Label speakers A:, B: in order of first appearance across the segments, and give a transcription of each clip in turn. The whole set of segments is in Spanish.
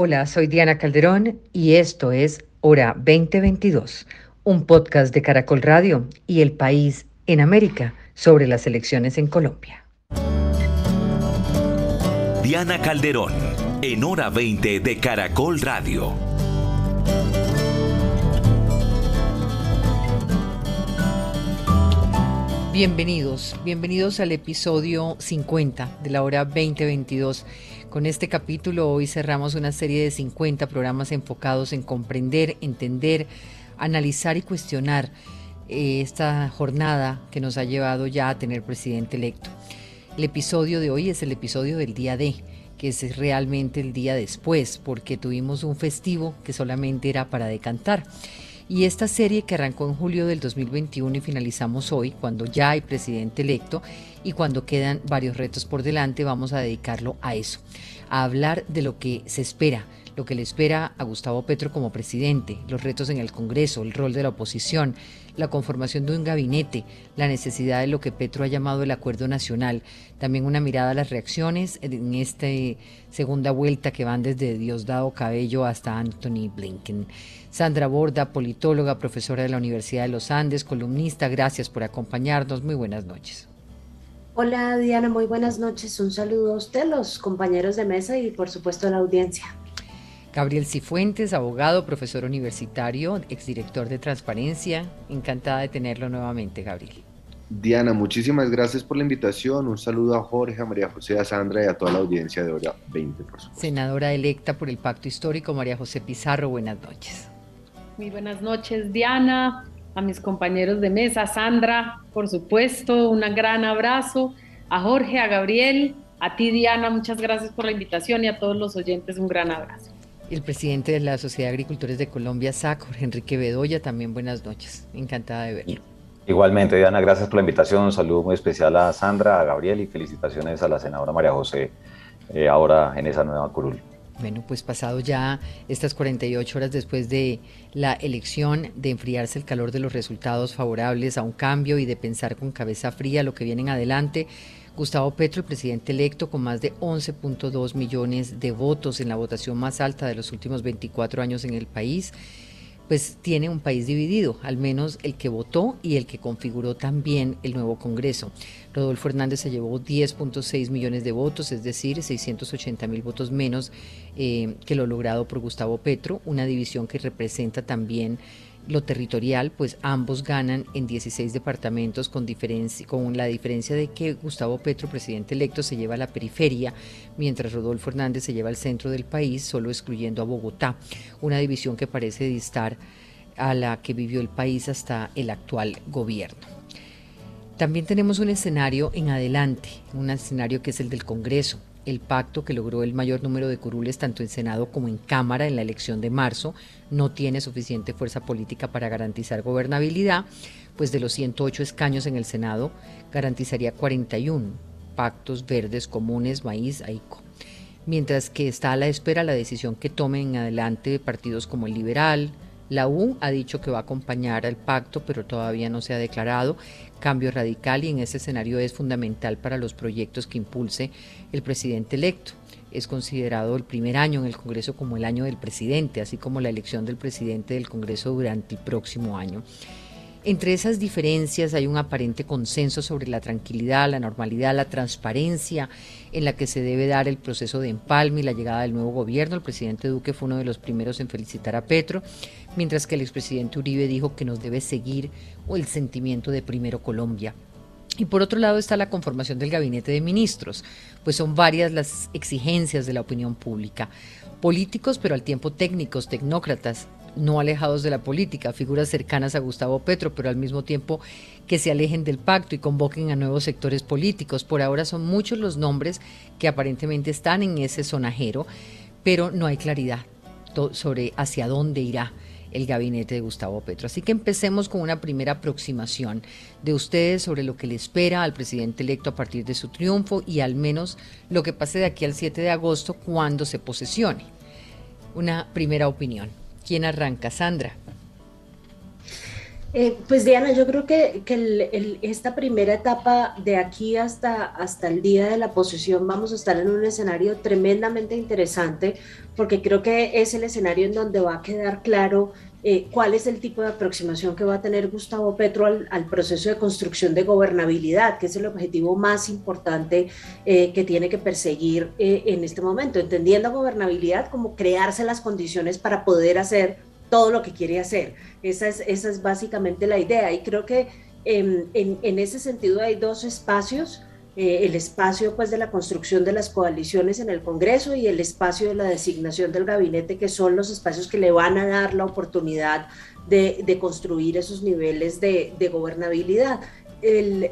A: Hola, soy Diana Calderón y esto es Hora 2022, un podcast de Caracol Radio y El País en América sobre las elecciones en Colombia.
B: Diana Calderón, en Hora 20 de Caracol Radio.
A: Bienvenidos, bienvenidos al episodio 50 de la hora 2022. Con este capítulo hoy cerramos una serie de 50 programas enfocados en comprender, entender, analizar y cuestionar eh, esta jornada que nos ha llevado ya a tener presidente electo. El episodio de hoy es el episodio del día D, que es realmente el día después, porque tuvimos un festivo que solamente era para decantar. Y esta serie que arrancó en julio del 2021 y finalizamos hoy, cuando ya hay presidente electo y cuando quedan varios retos por delante, vamos a dedicarlo a eso, a hablar de lo que se espera, lo que le espera a Gustavo Petro como presidente, los retos en el Congreso, el rol de la oposición, la conformación de un gabinete, la necesidad de lo que Petro ha llamado el acuerdo nacional, también una mirada a las reacciones en esta segunda vuelta que van desde Diosdado Cabello hasta Anthony Blinken. Sandra Borda, politóloga, profesora de la Universidad de los Andes, columnista, gracias por acompañarnos. Muy buenas noches.
C: Hola Diana, muy buenas noches. Un saludo a usted, los compañeros de mesa y por supuesto a la audiencia.
A: Gabriel Cifuentes, abogado, profesor universitario, exdirector de Transparencia. Encantada de tenerlo nuevamente, Gabriel.
D: Diana, muchísimas gracias por la invitación. Un saludo a Jorge, a María José, a Sandra y a toda la audiencia de Hora 20, por supuesto.
A: Senadora electa por el Pacto Histórico, María José Pizarro, buenas noches.
E: Muy buenas noches, Diana, a mis compañeros de mesa, Sandra, por supuesto, un gran abrazo, a Jorge, a Gabriel, a ti, Diana, muchas gracias por la invitación y a todos los oyentes un gran abrazo
A: el presidente de la Sociedad de Agricultores de Colombia, SAC, Jorge Enrique Bedoya, también buenas noches. Encantada de verlo.
F: Igualmente, Diana, gracias por la invitación. Un saludo muy especial a Sandra, a Gabriel y felicitaciones a la senadora María José eh, ahora en esa nueva curul.
A: Bueno, pues pasado ya estas 48 horas después de la elección, de enfriarse el calor de los resultados favorables a un cambio y de pensar con cabeza fría lo que viene en adelante, Gustavo Petro, el presidente electo, con más de 11.2 millones de votos en la votación más alta de los últimos 24 años en el país, pues tiene un país dividido, al menos el que votó y el que configuró también el nuevo Congreso. Rodolfo Hernández se llevó 10.6 millones de votos, es decir, 680 mil votos menos eh, que lo logrado por Gustavo Petro, una división que representa también lo territorial, pues ambos ganan en 16 departamentos con, la diferencia de que Gustavo Petro, presidente electo, se lleva a la periferia, mientras Rodolfo Hernández se lleva al centro del país, solo excluyendo a Bogotá, una división que parece distar a la que vivió el país hasta el actual gobierno. También tenemos un escenario en adelante, un escenario que es el del Congreso el pacto que logró el mayor número de curules tanto en Senado como en Cámara en la elección de marzo no tiene suficiente fuerza política para garantizar gobernabilidad, pues de los 108 escaños en el Senado garantizaría 41 pactos verdes comunes, maíz, AICO. Mientras que está a la espera la decisión que tomen en adelante partidos como el Liberal, la U ha dicho que va a acompañar al pacto, pero todavía no se ha declarado cambio radical y en ese escenario es fundamental para los proyectos que impulse el presidente electo. Es considerado el primer año en el Congreso como el año del presidente, así como la elección del presidente del Congreso durante el próximo año. Entre esas diferencias hay un aparente consenso sobre la tranquilidad, la normalidad, la transparencia en la que se debe dar el proceso de empalme y la llegada del nuevo gobierno. El presidente Duque fue uno de los primeros en felicitar a Petro, mientras que el expresidente Uribe dijo que nos debe seguir el sentimiento de primero Colombia. Y por otro lado está la conformación del gabinete de ministros, pues son varias las exigencias de la opinión pública. Políticos, pero al tiempo técnicos, tecnócratas, no alejados de la política, figuras cercanas a Gustavo Petro, pero al mismo tiempo que se alejen del pacto y convoquen a nuevos sectores políticos. Por ahora son muchos los nombres que aparentemente están en ese sonajero, pero no hay claridad sobre hacia dónde irá el gabinete de Gustavo Petro. Así que empecemos con una primera aproximación de ustedes sobre lo que le espera al presidente electo a partir de su triunfo y al menos lo que pase de aquí al 7 de agosto cuando se posesione. Una primera opinión. ¿Quién arranca? Sandra.
C: Eh, pues Diana, yo creo que, esta primera etapa de aquí hasta, hasta el día de la posesión vamos a estar en un escenario tremendamente interesante porque creo que es el escenario en donde va a quedar claro eh, cuál es el tipo de aproximación que va a tener Gustavo Petro al, proceso de construcción de gobernabilidad, que es el objetivo más importante eh, que tiene que perseguir en este momento, entendiendo gobernabilidad como crearse las condiciones para poder hacer todo lo que quiere hacer. Esa es, básicamente la idea. Y creo que en, en, ese sentido hay dos espacios. Eh, el espacio pues de la construcción de las coaliciones en el Congreso y el espacio de la designación del gabinete, que son los espacios que le van a dar la oportunidad de, construir esos niveles de, gobernabilidad. El,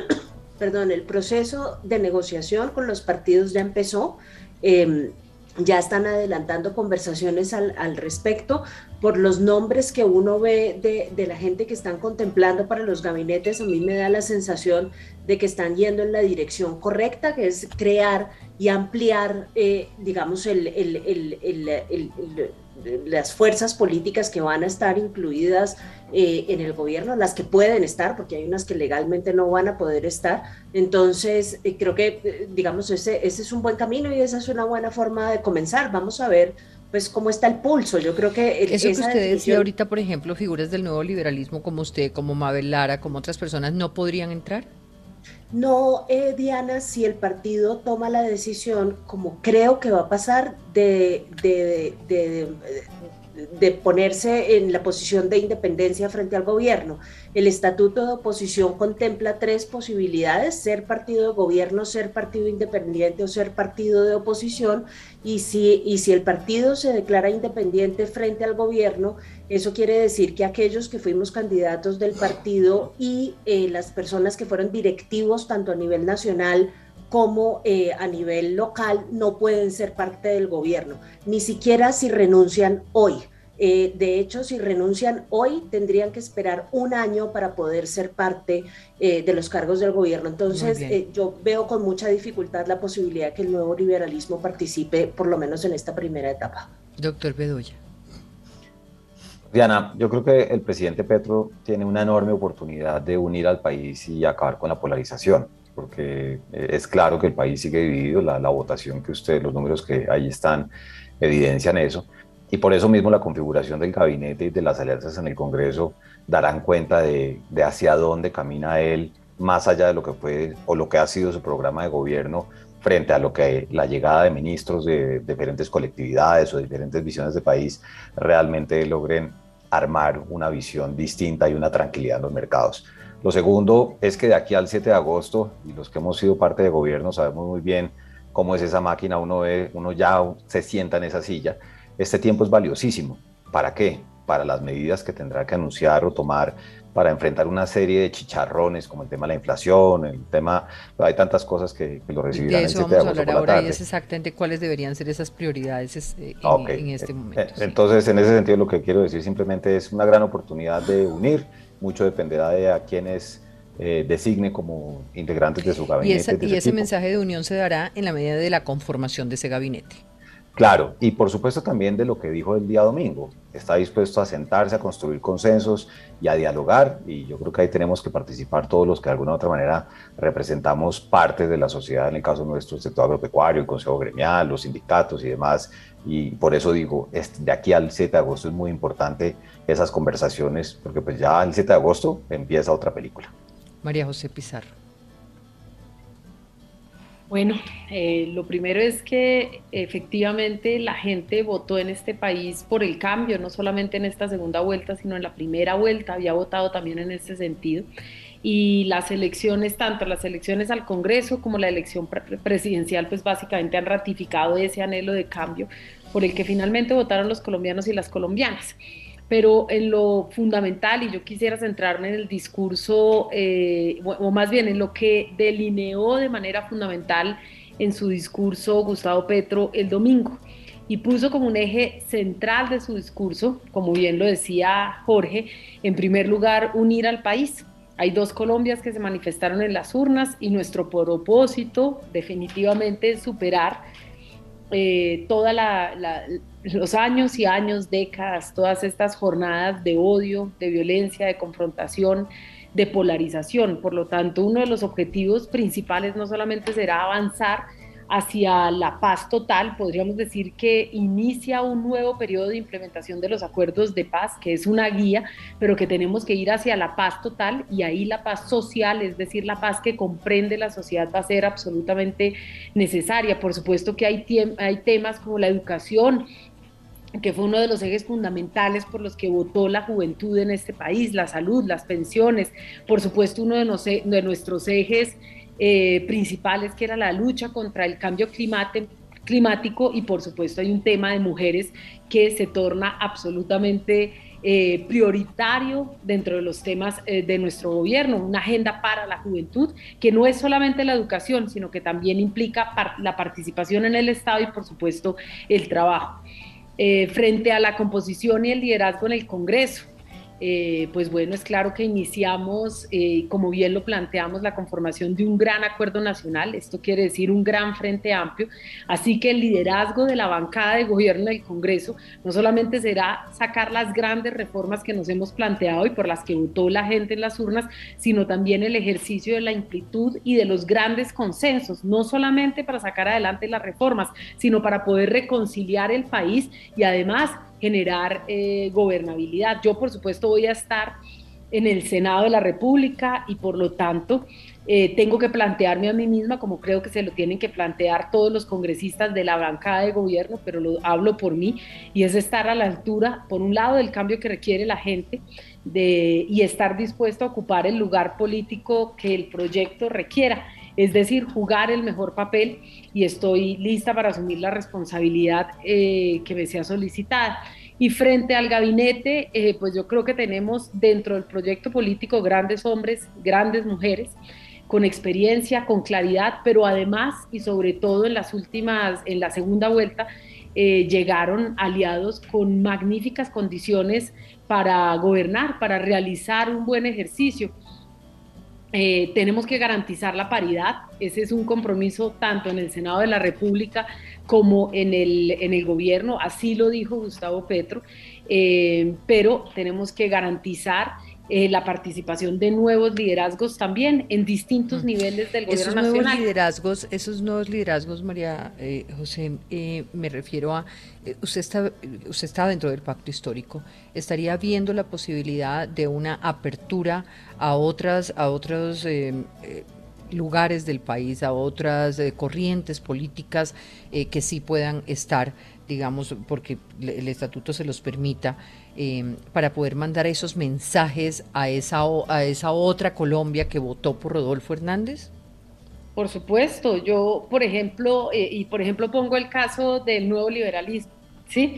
C: perdón, el proceso de negociación con los partidos ya empezó. Eh, ya están adelantando conversaciones al, respecto por los nombres que uno ve de, la gente que están contemplando para los gabinetes. A mí me da la sensación de que están yendo en la dirección correcta, que es crear y ampliar, eh, digamos, el, las fuerzas políticas que van a estar incluidas eh, en el gobierno, las que pueden estar, porque hay unas que legalmente no van a poder estar. Entonces, eh, creo que, eh, digamos, ese, ese es un buen camino y esa es una buena forma de comenzar. Vamos a ver pues cómo está el pulso. Yo creo que
A: eso que usted decía ahorita, por ejemplo, figuras del nuevo liberalismo como usted, como Mabel Lara, como otras personas, no podrían entrar.
C: No, eh, Diana, si el partido toma la decisión, como creo que va a pasar, de, de, de, de ponerse en la posición de independencia frente al gobierno. El estatuto de oposición contempla tres posibilidades, ser partido de gobierno, ser partido independiente o ser partido de oposición. Y si, y si el partido se declara independiente frente al gobierno, eso quiere decir que aquellos que fuimos candidatos del partido y eh, las personas que fueron directivos tanto a nivel nacional como eh, a nivel local no pueden ser parte del gobierno, ni siquiera si renuncian hoy. Eh, de hecho, si renuncian hoy, tendrían que esperar un año para poder ser parte eh, de los cargos del gobierno. Entonces, yo veo con mucha dificultad la posibilidad que el nuevo liberalismo participe, por lo menos en esta primera etapa.
A: Doctor Bedoya.
F: Diana, yo creo que el presidente Petro tiene una enorme oportunidad de unir al país y acabar con la polarización porque eh, es claro que el país sigue dividido, la, votación que usted, los números que ahí están, evidencian eso. Y por eso mismo la configuración del gabinete y de las alianzas en el Congreso darán cuenta de, hacia dónde camina él, más allá de lo que fue o lo que ha sido su programa de gobierno frente a lo que la llegada de ministros de diferentes colectividades o diferentes visiones de país realmente logren armar una visión distinta y una tranquilidad en los mercados. Lo segundo es que de aquí al 7 de agosto, y los que hemos sido parte de gobierno sabemos muy bien cómo es esa máquina, uno, ve, uno ya se sienta en esa silla. Este tiempo es valiosísimo. ¿Para qué? Para las medidas que tendrá que anunciar o tomar para enfrentar una serie de chicharrones como el tema de la inflación, el tema, hay tantas cosas que, lo recibirán
A: el 7 de agosto por la tarde. Y es exactamente cuáles deberían ser esas prioridades eh, en, en, este momento. Eh,
F: entonces, en ese sentido, lo que quiero decir simplemente es una gran oportunidad de unir mucho dependerá de a quienes eh, designe como integrantes de su gabinete.
A: Y, ese, mensaje de unión se dará en la medida de la conformación de ese gabinete.
F: Claro, y por supuesto también de lo que dijo el día domingo. Está dispuesto a sentarse, a construir consensos y a dialogar, y yo creo que ahí tenemos que participar todos los que de alguna u otra manera representamos parte de la sociedad, en el caso nuestro, el sector agropecuario, el Consejo Gremial, los sindicatos y demás, y por eso digo, de aquí al 7 de agosto es muy importante esas conversaciones, porque pues ya el 7 de agosto empieza otra película.
A: María José Pizarro.
E: Bueno, eh, lo primero es que efectivamente la gente votó en este país por el cambio, no solamente en esta segunda vuelta, sino en la primera vuelta, había votado también en ese sentido. Y las elecciones, tanto las elecciones al Congreso como la elección presidencial, pues básicamente han ratificado ese anhelo de cambio por el que finalmente votaron los colombianos y las colombianas pero en lo fundamental, y yo quisiera centrarme en el discurso, eh, o más bien en lo que delineó de manera fundamental en su discurso Gustavo Petro el domingo, y puso como un eje central de su discurso, como bien lo decía Jorge, en primer lugar, unir al país. Hay dos Colombias que se manifestaron en las urnas y nuestro propósito definitivamente es superar eh, todos los años y años, décadas, todas estas jornadas de odio, de violencia, de confrontación, de polarización. Por lo tanto, uno de los objetivos principales no solamente será avanzar hacia la paz total, podríamos decir que inicia un nuevo periodo de implementación de los acuerdos de paz, que es una guía, pero que tenemos que ir hacia la paz total y ahí la paz social, es decir, la paz que comprende la sociedad va a ser absolutamente necesaria. Por supuesto que hay, hay temas como la educación, que fue uno de los ejes fundamentales por los que votó la juventud en este país, la salud, las pensiones, por supuesto uno de, de nuestros ejes eh, principales, que era la lucha contra el cambio climático y por supuesto hay un tema de mujeres que se torna absolutamente eh, prioritario dentro de los temas eh, de nuestro gobierno, una agenda para la juventud que no es solamente la educación, sino que también implica la participación en el Estado y por supuesto el trabajo. frente a la composición y el liderazgo en el Congreso, eh, pues bueno, es claro que iniciamos, eh, como bien lo planteamos, la conformación de un gran acuerdo nacional, esto quiere decir un gran frente amplio, así que el liderazgo de la bancada de gobierno del Congreso no solamente será sacar las grandes reformas que nos hemos planteado y por las que votó la gente en las urnas, sino también el ejercicio de la amplitud y de los grandes consensos, no solamente para sacar adelante las reformas, sino para poder reconciliar el país y además generar eh, gobernabilidad. Yo, por supuesto, voy a estar en el Senado de la República y por lo tanto eh, tengo que plantearme a mí misma, como creo que se lo tienen que plantear todos los congresistas de la bancada de gobierno, pero lo hablo por mí, y es estar a la altura, por un lado, del cambio que requiere la gente y estar dispuesto a ocupar el lugar político que el proyecto requiera es decir, jugar el mejor papel y estoy lista para asumir la responsabilidad eh, que me sea solicitada. Y frente al gabinete, eh, pues yo creo que tenemos dentro del proyecto político grandes hombres, grandes mujeres, con experiencia, con claridad, pero además y sobre todo en las últimas, en la segunda vuelta, eh, llegaron aliados con magníficas condiciones para gobernar, para realizar un buen ejercicio. Eh, tenemos que garantizar la paridad, ese es un compromiso tanto en el Senado de la República como en el, en el gobierno, así lo dijo Gustavo Petro, eh, pero tenemos que garantizar eh, la participación de nuevos liderazgos también en distintos niveles del gobierno
A: esos
E: nacional.
A: Nuevos liderazgos, esos nuevos liderazgos, María eh, José, eh, me refiero a, usted, está, usted está dentro del pacto histórico, ¿estaría viendo la posibilidad de una apertura a otras, a otros lugares del país, a otras corrientes políticas que sí puedan estar, digamos, porque el estatuto se los permita, Em, para poder mandar esos mensajes a esa, a esa otra Colombia que votó por Rodolfo Hernández?
E: Por supuesto, yo, por ejemplo, eh, y por ejemplo pongo el caso del nuevo liberalismo, ¿sí?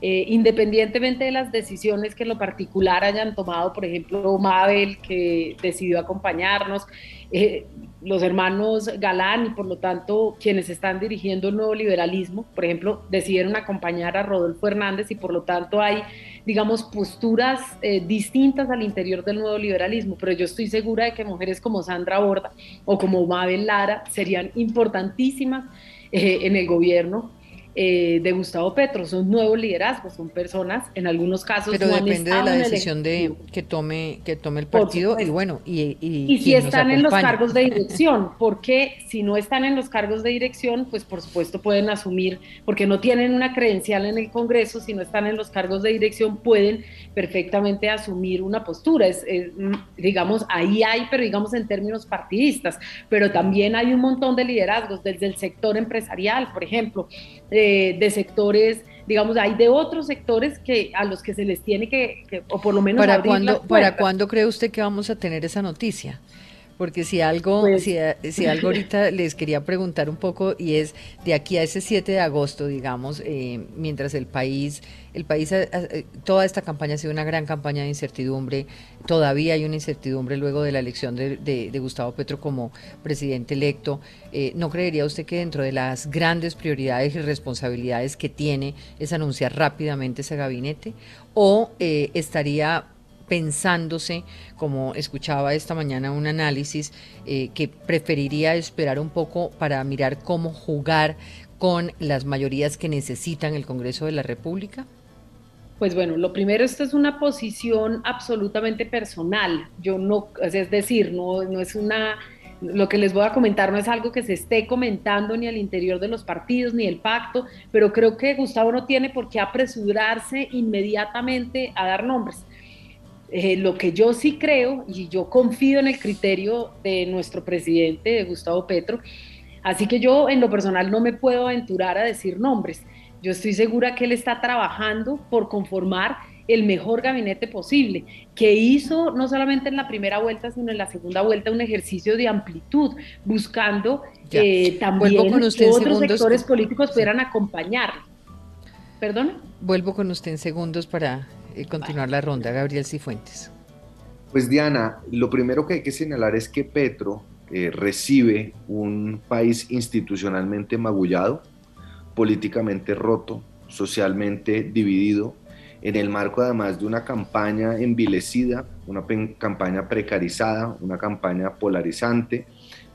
E: Eh, independientemente de las decisiones que en lo particular hayan tomado, por ejemplo, Mabel, que decidió acompañarnos, eh, los hermanos Galán y por lo tanto quienes están dirigiendo el nuevo liberalismo, por ejemplo, decidieron acompañar a Rodolfo Hernández y por lo tanto hay, digamos, posturas eh, distintas al interior del nuevo liberalismo, pero yo estoy segura de que mujeres como Sandra Borda o como Mabel Lara serían importantísimas en el gobierno eh, de Gustavo Petro, son nuevos liderazgos, son personas, en algunos casos.
A: Pero depende de la decisión de que tome que tome el partido y bueno y,
E: y, si están en los cargos de dirección, porque si no están en los cargos de dirección, pues por supuesto pueden asumir, porque no tienen una credencial en el Congreso, si no están en los cargos de dirección pueden perfectamente asumir una postura. Es, digamos ahí hay, pero digamos en términos partidistas, pero también hay un montón de liderazgos desde el sector empresarial, por ejemplo de, sectores, digamos, hay de otros sectores que a los que se les tiene que, o por lo menos...
A: ¿Para cuándo, ¿Para cuándo cree usted que vamos a tener esa noticia? Porque si algo, pues si, si, algo ahorita les quería preguntar un poco y es de aquí a ese 7 de agosto, digamos, eh, mientras el país, el país, toda esta campaña ha sido una gran campaña de incertidumbre, todavía hay una incertidumbre luego de la elección de, de, Gustavo Petro como presidente electo. Eh, ¿No creería usted que dentro de las grandes prioridades y responsabilidades que tiene es anunciar rápidamente ese gabinete? ¿O eh, estaría pensándose, como escuchaba esta mañana un análisis, eh, que preferiría esperar un poco para mirar cómo jugar con las mayorías que necesitan el Congreso de la República?
E: Pues bueno, lo primero, esto es una posición absolutamente personal. Yo no, es decir, no, no es una lo que les voy a comentar no es algo que se esté comentando ni al interior de los partidos ni el pacto, pero creo que Gustavo no tiene por qué apresurarse inmediatamente a dar nombres. Eh, lo que yo sí creo, y yo confío en el criterio de nuestro presidente, de Gustavo Petro, así que yo en lo personal no me puedo aventurar a decir nombres. Yo estoy segura que él está trabajando por conformar el mejor gabinete posible, que hizo no solamente en la primera vuelta, sino en la segunda vuelta un ejercicio de amplitud, buscando eh, también que otros sectores políticos pudieran acompañar. ¿Perdón?
A: Vuelvo con usted en segundos para continuar la ronda, Gabriel Cifuentes.
D: Pues Diana, lo primero que hay que señalar es que Petro eh, recibe un país institucionalmente magullado, políticamente roto, socialmente dividido, en el marco además de una campaña envilecida, una campaña precarizada, una campaña polarizante,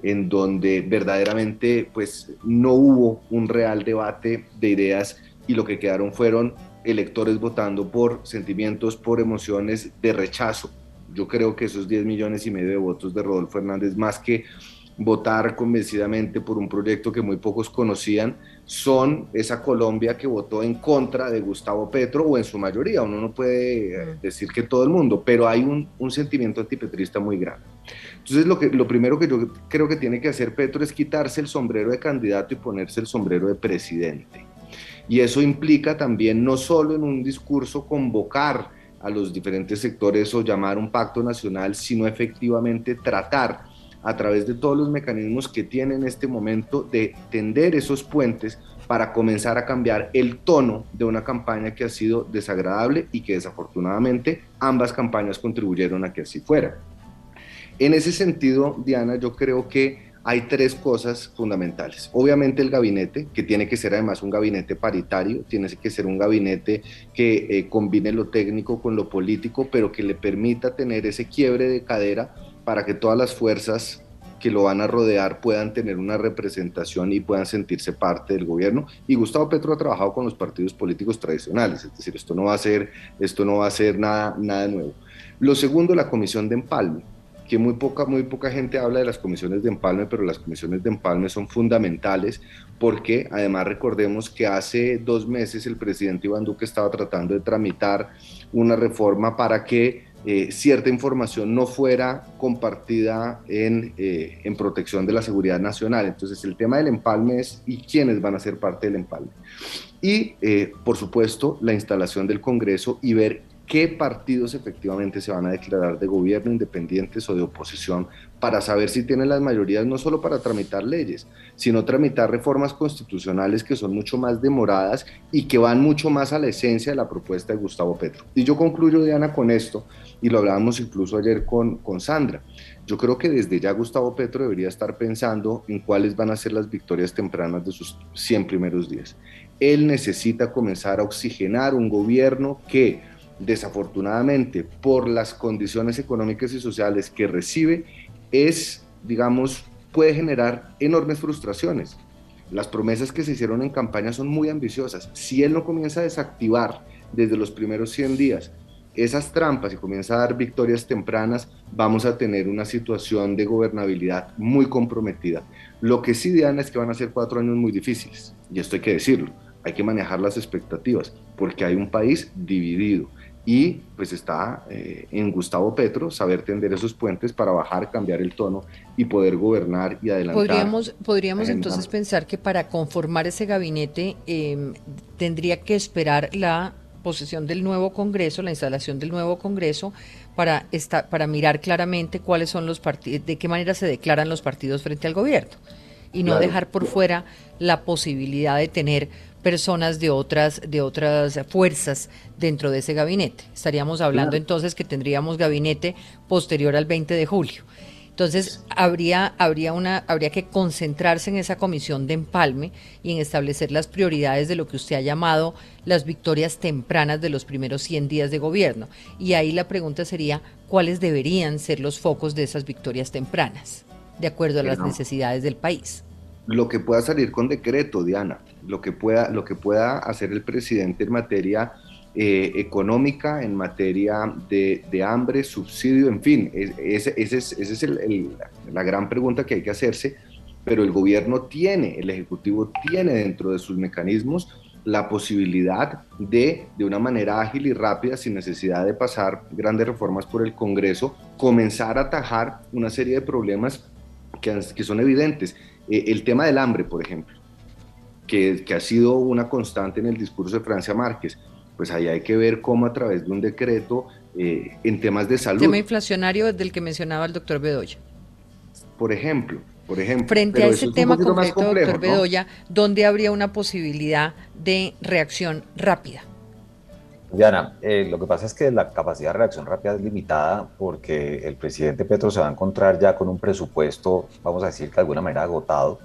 D: en donde verdaderamente pues no hubo un real debate de ideas y lo que quedaron fueron electores votando por sentimientos, por emociones de rechazo. Yo creo que esos 10 millones y medio de votos de Rodolfo Hernández, más que votar convencidamente por un proyecto que muy pocos conocían, son esa Colombia que votó en contra de Gustavo Petro o en su mayoría, uno no puede eh, decir que todo el mundo, pero hay un, un, sentimiento antipetrista muy grande. Entonces lo, que, lo primero que yo creo que tiene que hacer Petro es quitarse el sombrero de candidato y ponerse el sombrero de presidente. Y eso implica también no solo en un discurso convocar a los diferentes sectores o llamar un pacto nacional, sino efectivamente tratar a través de todos los mecanismos que tiene en este momento de tender esos puentes para comenzar a cambiar el tono de una campaña que ha sido desagradable y que desafortunadamente ambas campañas contribuyeron a que así fuera. En ese sentido, Diana, yo creo que hay tres cosas fundamentales. Obviamente el gabinete, que tiene que ser además un gabinete paritario, tiene que ser un gabinete que eh, combine lo técnico con lo político, pero que le permita tener ese quiebre de cadera para que todas las fuerzas que lo van a rodear puedan tener una representación y puedan sentirse parte del gobierno. Y Gustavo Petro ha trabajado con los partidos políticos tradicionales, es decir, esto no va a ser, esto no va a ser nada, nada nuevo. Lo segundo, la comisión de empalme, que muy poca, muy poca gente habla de las comisiones de empalme, pero las comisiones de empalme son fundamentales porque además recordemos que hace dos meses el presidente Iván Duque estaba tratando de tramitar una reforma para que eh, cierta información no fuera compartida en, eh, en, protección de la seguridad nacional. Entonces el tema del empalme es y quiénes van a ser parte del empalme. Y eh, por supuesto la instalación del Congreso y ver qué partidos efectivamente se van a declarar de gobierno independientes o de oposición para saber si tienen las mayorías no solo para tramitar leyes, sino tramitar reformas constitucionales que son mucho más demoradas y que van mucho más a la esencia de la propuesta de Gustavo Petro. Y yo concluyo, Diana, con esto, y lo hablábamos incluso ayer con, con Sandra. Yo creo que desde ya Gustavo Petro debería estar pensando en cuáles van a ser las victorias tempranas de sus 100 primeros días. Él necesita comenzar a oxigenar un gobierno que desafortunadamente por las condiciones económicas y sociales que recibe es, digamos, puede generar enormes frustraciones. Las promesas que se hicieron en campaña son muy ambiciosas. Si él no comienza a desactivar desde los primeros 100 días esas trampas y comienza a dar victorias tempranas, vamos a tener una situación de gobernabilidad muy comprometida. Lo que sí, Diana, es que van a ser cuatro años muy difíciles, y esto hay que decirlo. Hay que manejar las expectativas, porque hay un país dividido y pues está eh, en Gustavo Petro saber tender esos puentes para bajar, cambiar el tono y poder gobernar y adelantar.
A: Podríamos, podríamos entonces pensar que para conformar ese gabinete em, tendría que esperar la posesión del nuevo Congreso, la instalación del nuevo Congreso, para, esta, para mirar claramente cuáles son los partidos, de qué manera se declaran los partidos frente al gobierno y no dejar por fuera la posibilidad de tener personas de otras, de otras fuerzas dentro de ese gabinete. Estaríamos hablando entonces que tendríamos gabinete posterior al 20 de julio. Entonces habría, habría, una, habría que concentrarse en esa comisión de empalme y en establecer las prioridades de lo que usted ha llamado las victorias tempranas de los primeros 100 días de gobierno. Y ahí la pregunta sería, ¿cuáles deberían ser los focos de esas victorias tempranas, de acuerdo a las necesidades del país?
D: Lo que pueda salir con decreto, Diana, lo que pueda, lo que pueda hacer el presidente en materia eh, económica, en materia de, hambre, subsidio, en fin, esa es, la gran pregunta que hay que hacerse, pero el gobierno tiene, el Ejecutivo tiene dentro de sus mecanismos la posibilidad de, de una manera ágil y rápida, sin necesidad de pasar grandes reformas por el Congreso, comenzar a atajar una serie de problemas que, que son evidentes. Eh, el tema del hambre, por ejemplo, que, que, ha sido una constante en el discurso de Francia Márquez, pues ahí hay que ver cómo a través de un decreto eh, en temas de salud. El
A: tema inflacionario del que mencionaba el doctor Bedoya.
D: Por ejemplo, por ejemplo.
A: Frente a ese tema concreto, doctor Bedoya, ¿dónde habría una posibilidad de reacción rápida?
F: Diana, eh, lo que pasa es que la capacidad de reacción rápida es limitada porque el presidente Petro se va a encontrar ya con un presupuesto, vamos a decir que de alguna manera agotado.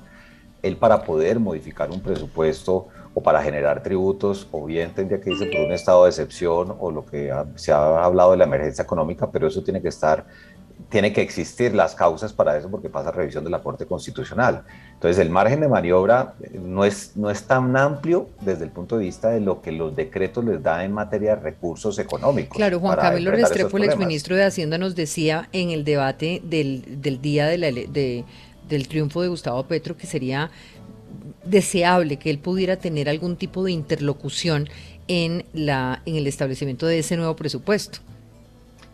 F: Él para poder modificar un presupuesto o para generar tributos, o bien tendría que irse por un estado de excepción o lo que se ha hablado de la emergencia económica, pero eso tiene que estar tiene que existir las causas para eso porque pasa revisión de la Corte Constitucional. Entonces el margen de maniobra eh, no es, no es tan amplio desde el punto de vista de lo que los decretos les dan en materia de recursos económicos.
A: Claro, Juan Camilo Restrepo, el exministro de Hacienda, nos decía en el debate del, del día de la, de, del triunfo de Gustavo Petro que sería deseable que él pudiera tener algún tipo de interlocución en, la, en el establecimiento de ese nuevo presupuesto.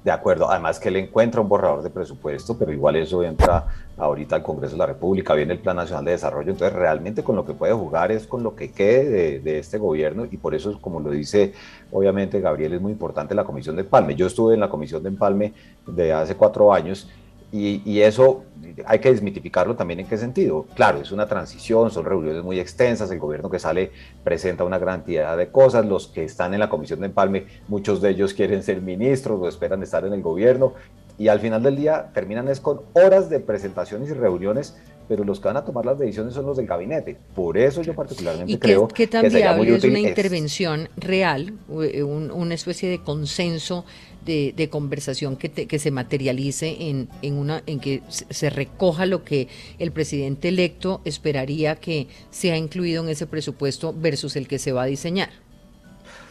F: De acuerdo, además que él encuentra un borrador de presupuesto, pero igual eso entra ahorita al Congreso de la República, viene el Plan Nacional de Desarrollo, entonces realmente con lo que puede jugar es con lo que quede de, este gobierno y por eso, como lo dice obviamente Gabriel, es muy importante la Comisión de Empalme. Yo estuve en la Comisión de Empalme de hace cuatro años y, eso hay que desmitificarlo también en qué sentido. Claro, es una transición, son reuniones muy extensas, el gobierno que sale presenta una gran cantidad de cosas, los que están en la comisión de empalme, muchos de ellos quieren ser ministros o esperan estar en el gobierno y al final del día terminan es con horas de presentaciones y reuniones, pero los que van a tomar las decisiones son los del gabinete. Por eso yo particularmente creo
A: que sería muy útil es una intervención real, eh, una especie de consenso de, conversación que, que, se materialice en, en, una, en que se recoja lo que el presidente electo esperaría que sea incluido en ese presupuesto versus el que se va a diseñar?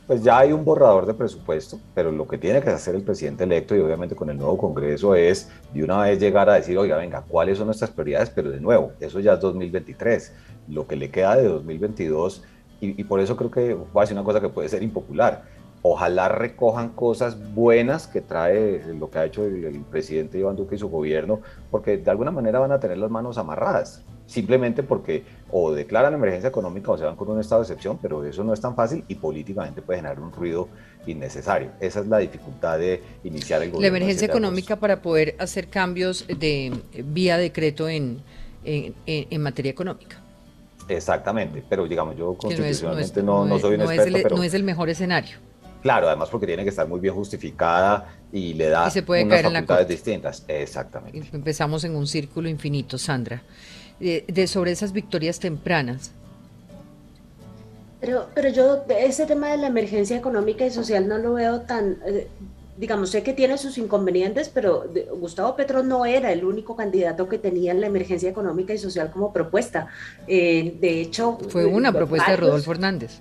F: Pues ya hay un borrador de presupuesto, pero lo que tiene que hacer el presidente electo y obviamente con el nuevo Congreso es de una vez llegar a decir, oiga, venga, ¿cuáles son nuestras prioridades? Pero de nuevo, eso ya es 2023. Lo que le queda de 2022, y, y por eso creo que va a ser una cosa que puede ser impopular ojalá recojan cosas buenas que trae lo que ha hecho el, presidente Iván Duque y su gobierno, porque de alguna manera van a tener las manos amarradas, simplemente porque o declaran emergencia económica o se van con un estado de excepción, pero eso no es tan fácil y políticamente puede generar un ruido innecesario. Esa es la dificultad de iniciar el gobierno.
A: La emergencia económica para poder hacer cambios de vía decreto en, en, materia económica.
F: Exactamente, pero digamos, yo constitucionalmente no, no, soy un experto.
A: pero... no es el mejor escenario.
F: Claro, además porque tiene que estar muy bien justificada y le da
A: se puede unas
F: facultades distintas. Exactamente.
A: Empezamos en un círculo infinito, Sandra. De, sobre esas victorias tempranas.
C: Pero, pero yo ese tema de la emergencia económica y social no lo veo tan, eh, digamos, sé que tiene sus inconvenientes, pero Gustavo Petro no era el único candidato que tenía la emergencia económica y social como propuesta. Eh, de hecho,
A: fue una propuesta de Rodolfo Hernández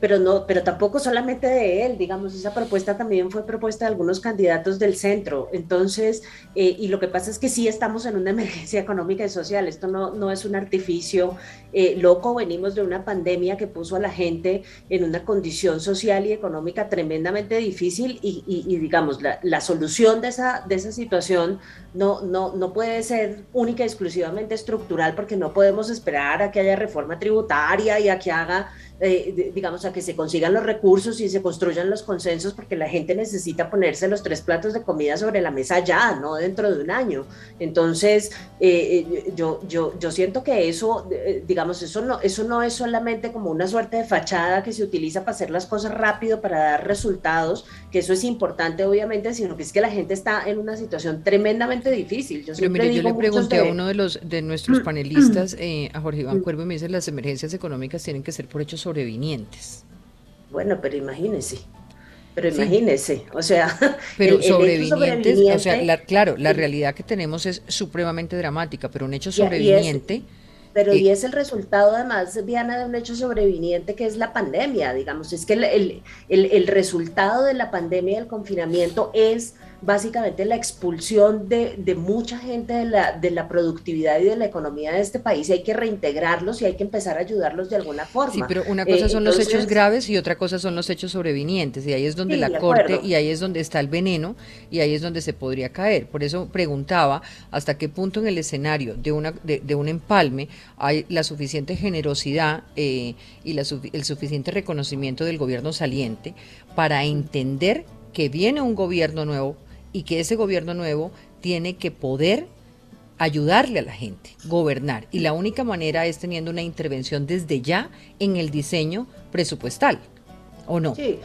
C: pero no, pero tampoco solamente de él, digamos, esa propuesta también fue propuesta de algunos candidatos del centro. Entonces, eh, y lo que pasa es que sí estamos en una emergencia económica y social, esto no, no es un artificio eh, loco, venimos de una pandemia que puso a la gente en una condición social y económica tremendamente difícil y, y, digamos, la, la, solución de esa, de esa situación no, no, no puede ser única y exclusivamente estructural porque no podemos esperar a que haya reforma tributaria y a que haga eh, digamos, a que se consigan los recursos y se construyan los consensos, porque la gente necesita ponerse los tres platos de comida sobre la mesa ya, no dentro de un año. Entonces, eh, eh, yo, yo, yo siento que eso, digamos, eso no, eso no es solamente como una suerte de fachada que se utiliza para hacer las cosas rápido, para dar resultados, que eso es importante, obviamente, sino que es que la gente está en una situación tremendamente difícil.
A: Yo Pero mire, yo le pregunté a uno de los de nuestros panelistas, a Jorge Iván Cuervo, y me dice las emergencias económicas tienen que ser por hechos sobrevinientes.
C: Bueno, pero imagínese. Pero imagínese, o sea,
A: pero sobrevivientes, o sea, claro, la realidad que tenemos es supremamente dramática, pero un hecho sobreviviente
C: Pero y es el resultado además, Diana, de un hecho sobreviniente que es la pandemia, digamos, es que el, el, el, el resultado de la pandemia y el confinamiento es básicamente la expulsión de, de mucha gente de la, de la, productividad y de la economía de este país y hay que reintegrarlos y hay que empezar a ayudarlos de alguna forma.
A: Sí, pero una cosa eh, son los hechos graves y otra cosa son los hechos sobrevinientes y ahí es donde la Corte y ahí es donde está el veneno y ahí es donde se podría caer. Por eso preguntaba hasta qué punto en el escenario de, una, de, de un empalme hay la suficiente generosidad eh, y la, el suficiente reconocimiento del gobierno saliente para entender que viene un gobierno nuevo y que ese gobierno nuevo tiene que poder ayudarle a la gente, gobernar. Y la única manera es teniendo una intervención desde ya en el diseño presupuestal, ¿o no?
C: Sí,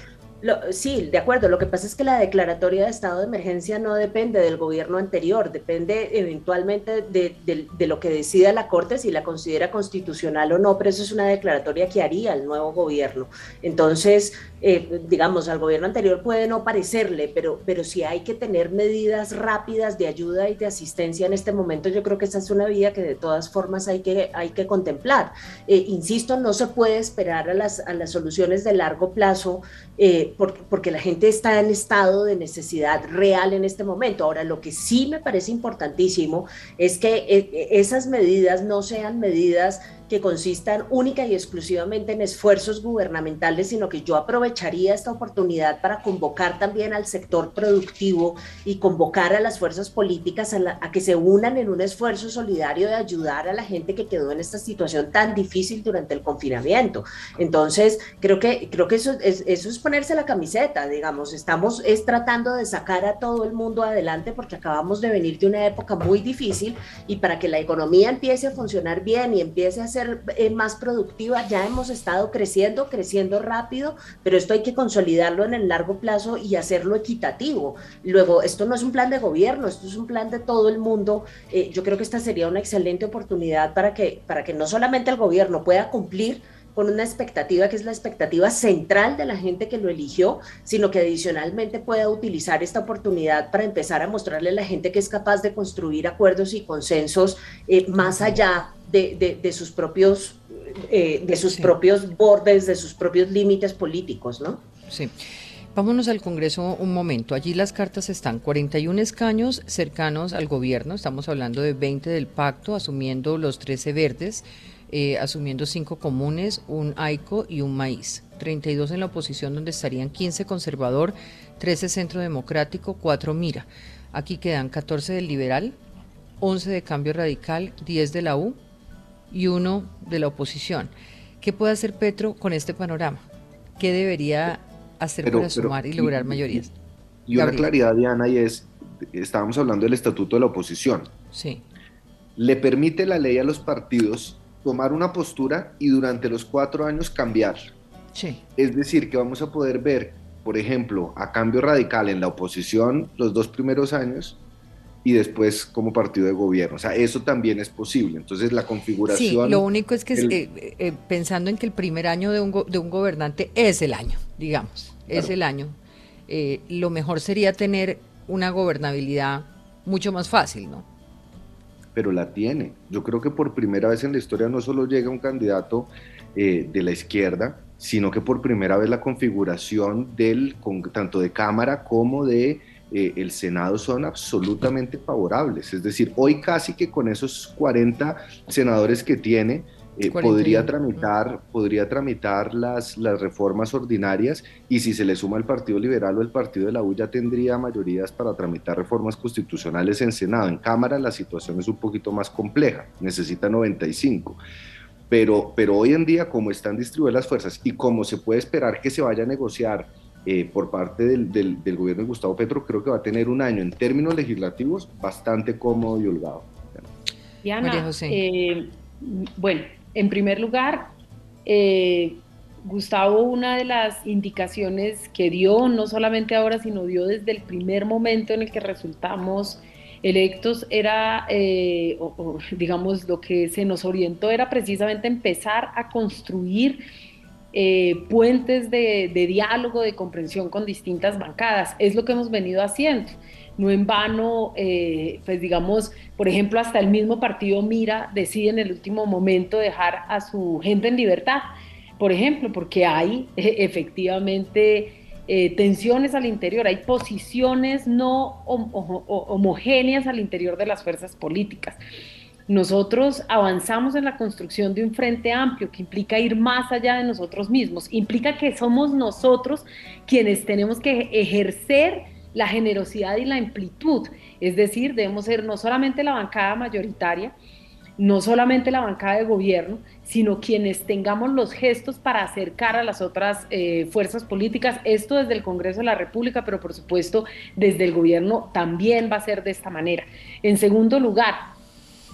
C: sí, de acuerdo. Lo que pasa es que la declaratoria de estado de emergencia no depende del gobierno anterior, depende eventualmente de, de, lo que decida la Corte, si la considera constitucional o no, pero eso es una declaratoria que haría el nuevo gobierno. Entonces, eh, digamos, al gobierno anterior puede no parecerle, pero, pero si hay que tener medidas rápidas de ayuda y de asistencia en este momento, yo creo que esa es una vía que de todas formas hay que, hay que contemplar. Eh, insisto, no se puede esperar a las, a las soluciones de largo plazo. Eh, porque, la gente está en estado de necesidad real en este momento. Ahora, lo que sí me parece importantísimo es que eh, esas medidas no sean medidas que consistan única y exclusivamente en esfuerzos gubernamentales, sino que yo aprovecharía esta oportunidad para convocar también al sector productivo y convocar a las fuerzas políticas a, que se unan en un esfuerzo solidario de ayudar a la gente que quedó en esta situación tan difícil durante el confinamiento. Entonces, creo que, creo que eso, es, eso es ponerse la camiseta, digamos, estamos es tratando de sacar a todo el mundo adelante porque acabamos de venir de una época muy difícil y para que la economía empiece a funcionar bien y empiece a ser eh, más productiva. Ya hemos estado creciendo, creciendo rápido, pero esto hay que consolidarlo en el largo plazo y hacerlo equitativo. Luego, esto no es un plan de gobierno, esto es un plan de todo el mundo. Eh, yo creo que esta sería una excelente oportunidad para que, para que no solamente el gobierno pueda cumplir, con una expectativa que es la expectativa central de la gente que lo eligió, sino que adicionalmente pueda utilizar esta oportunidad para empezar a mostrarle a la gente que es capaz de construir acuerdos y consensos eh, más allá de, sus propios eh, de sus propios bordes, de sus propios límites políticos, ¿no?
A: Sí. Vámonos al Congreso un momento. Allí las cartas están 41 escaños cercanos al gobierno, estamos hablando de 20 del pacto, asumiendo los 13 verdes, eh, asumiendo 5 comunes, un AICO y un maíz. 32 en la oposición, donde estarían 15 conservador, 13 centro democrático, 4 mira. Aquí quedan 14 del liberal, 11 de cambio radical, 10 de la U, y uno de la oposición. ¿Qué puede hacer Petro con este panorama? ¿Qué debería hacer para sumar y lograr mayorías?
D: Y, una claridad, Diana, y es, estábamos hablando del estatuto de la oposición.
A: Sí.
D: Le permite la ley a los partidos tomar una postura y durante los cuatro años cambiar.
A: Sí.
D: Es decir, que vamos a poder ver, por ejemplo, a cambio radical en la oposición los dos primeros años y después como partido de gobierno. O sea, eso también es posible. Entonces, la configuración...
A: Sí, lo único es que eh, eh, pensando en que el primer año de un, de un gobernante es el año, digamos, es el año, eh, lo mejor sería tener una gobernabilidad mucho más fácil, ¿no?
D: Pero la tiene. Yo creo que por primera vez en la historia no solo llega un candidato de la izquierda, sino que por primera vez la configuración del, tanto de Cámara como de eh, el Senado son absolutamente favorables. Es decir, hoy casi que con esos 40 senadores que tiene, eh, podría tramitar, podría tramitar las, las reformas ordinarias y si se le suma el Partido Liberal o el Partido de la U ya tendría mayorías para tramitar reformas constitucionales en Senado. En Cámara la situación es un poquito más compleja, necesita 95. Pero, pero hoy en día, como están distribuidas las fuerzas y como se puede esperar que se vaya a negociar eh, por parte del, del, gobierno de Gustavo Petro, creo que va a tener un año en términos legislativos bastante cómodo y holgado.
E: Diana, eh, bueno, en primer lugar, eh, Gustavo, una de las indicaciones que dio, no solamente ahora, sino dio desde el primer momento en el que resultamos electos, era, digamos, lo que se nos orientó era precisamente empezar a construir eh, puentes de, diálogo, de comprensión con distintas bancadas. Es lo que hemos venido haciendo. No en vano, eh, pues digamos, por ejemplo, hasta el mismo partido Mira decide en el último momento dejar a su gente en libertad, por ejemplo, porque hay efectivamente tensiones al interior, hay posiciones no homogéneas al interior de las fuerzas políticas. Nosotros avanzamos en la construcción de un frente amplio que implica ir más allá de nosotros mismos, implica que somos nosotros quienes tenemos que ejercer la generosidad y la amplitud, es decir, debemos ser no solamente la bancada mayoritaria, no solamente la bancada de gobierno, sino quienes tengamos los gestos para acercar a las otras eh, fuerzas políticas, esto desde el Congreso de la República, pero por supuesto desde el gobierno también va a ser de esta manera. En segundo lugar,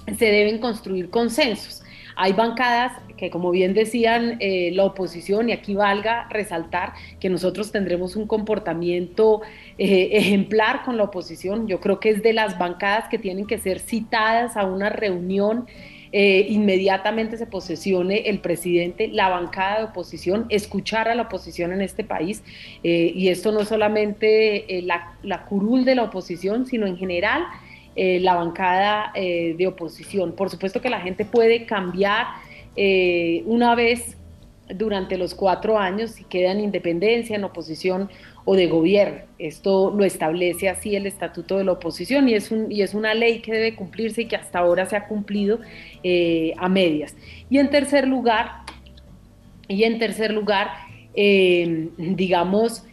E: se deben construir consensos. Hay bancadas que, como bien decían eh, la oposición, y aquí valga resaltar que nosotros tendremos un comportamiento eh, ejemplar con la oposición. Yo creo que es de las bancadas que tienen que ser citadas a una reunión. Eh, inmediatamente se posesione el presidente, la bancada de oposición, escuchar a la oposición en este país. y esto no solamente la, la curul de la oposición, sino en general la bancada de oposición. Por supuesto que la gente puede cambiar eh, una vez durante los cuatro años si queda en independencia, en oposición o de gobierno. Esto lo establece así el estatuto de la oposición y es, y es una ley que debe cumplirse y que hasta ahora se ha cumplido a medias. Y en tercer lugar, y en tercer lugar, digamos,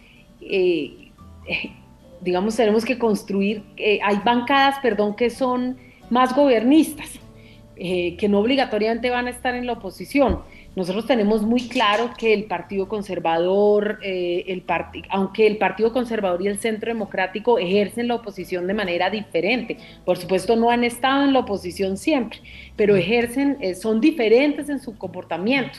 E: digamos, tenemos que construir, eh, hay bancadas, perdón, que son más gobernistas, eh, que no obligatoriamente van a estar en la oposición. Nosotros tenemos muy claro que el Partido Conservador, eh, el aunque el Partido Conservador y el Centro Democrático ejercen la oposición de manera diferente, por supuesto no han estado en la oposición siempre, pero ejercen, son diferentes en su comportamiento.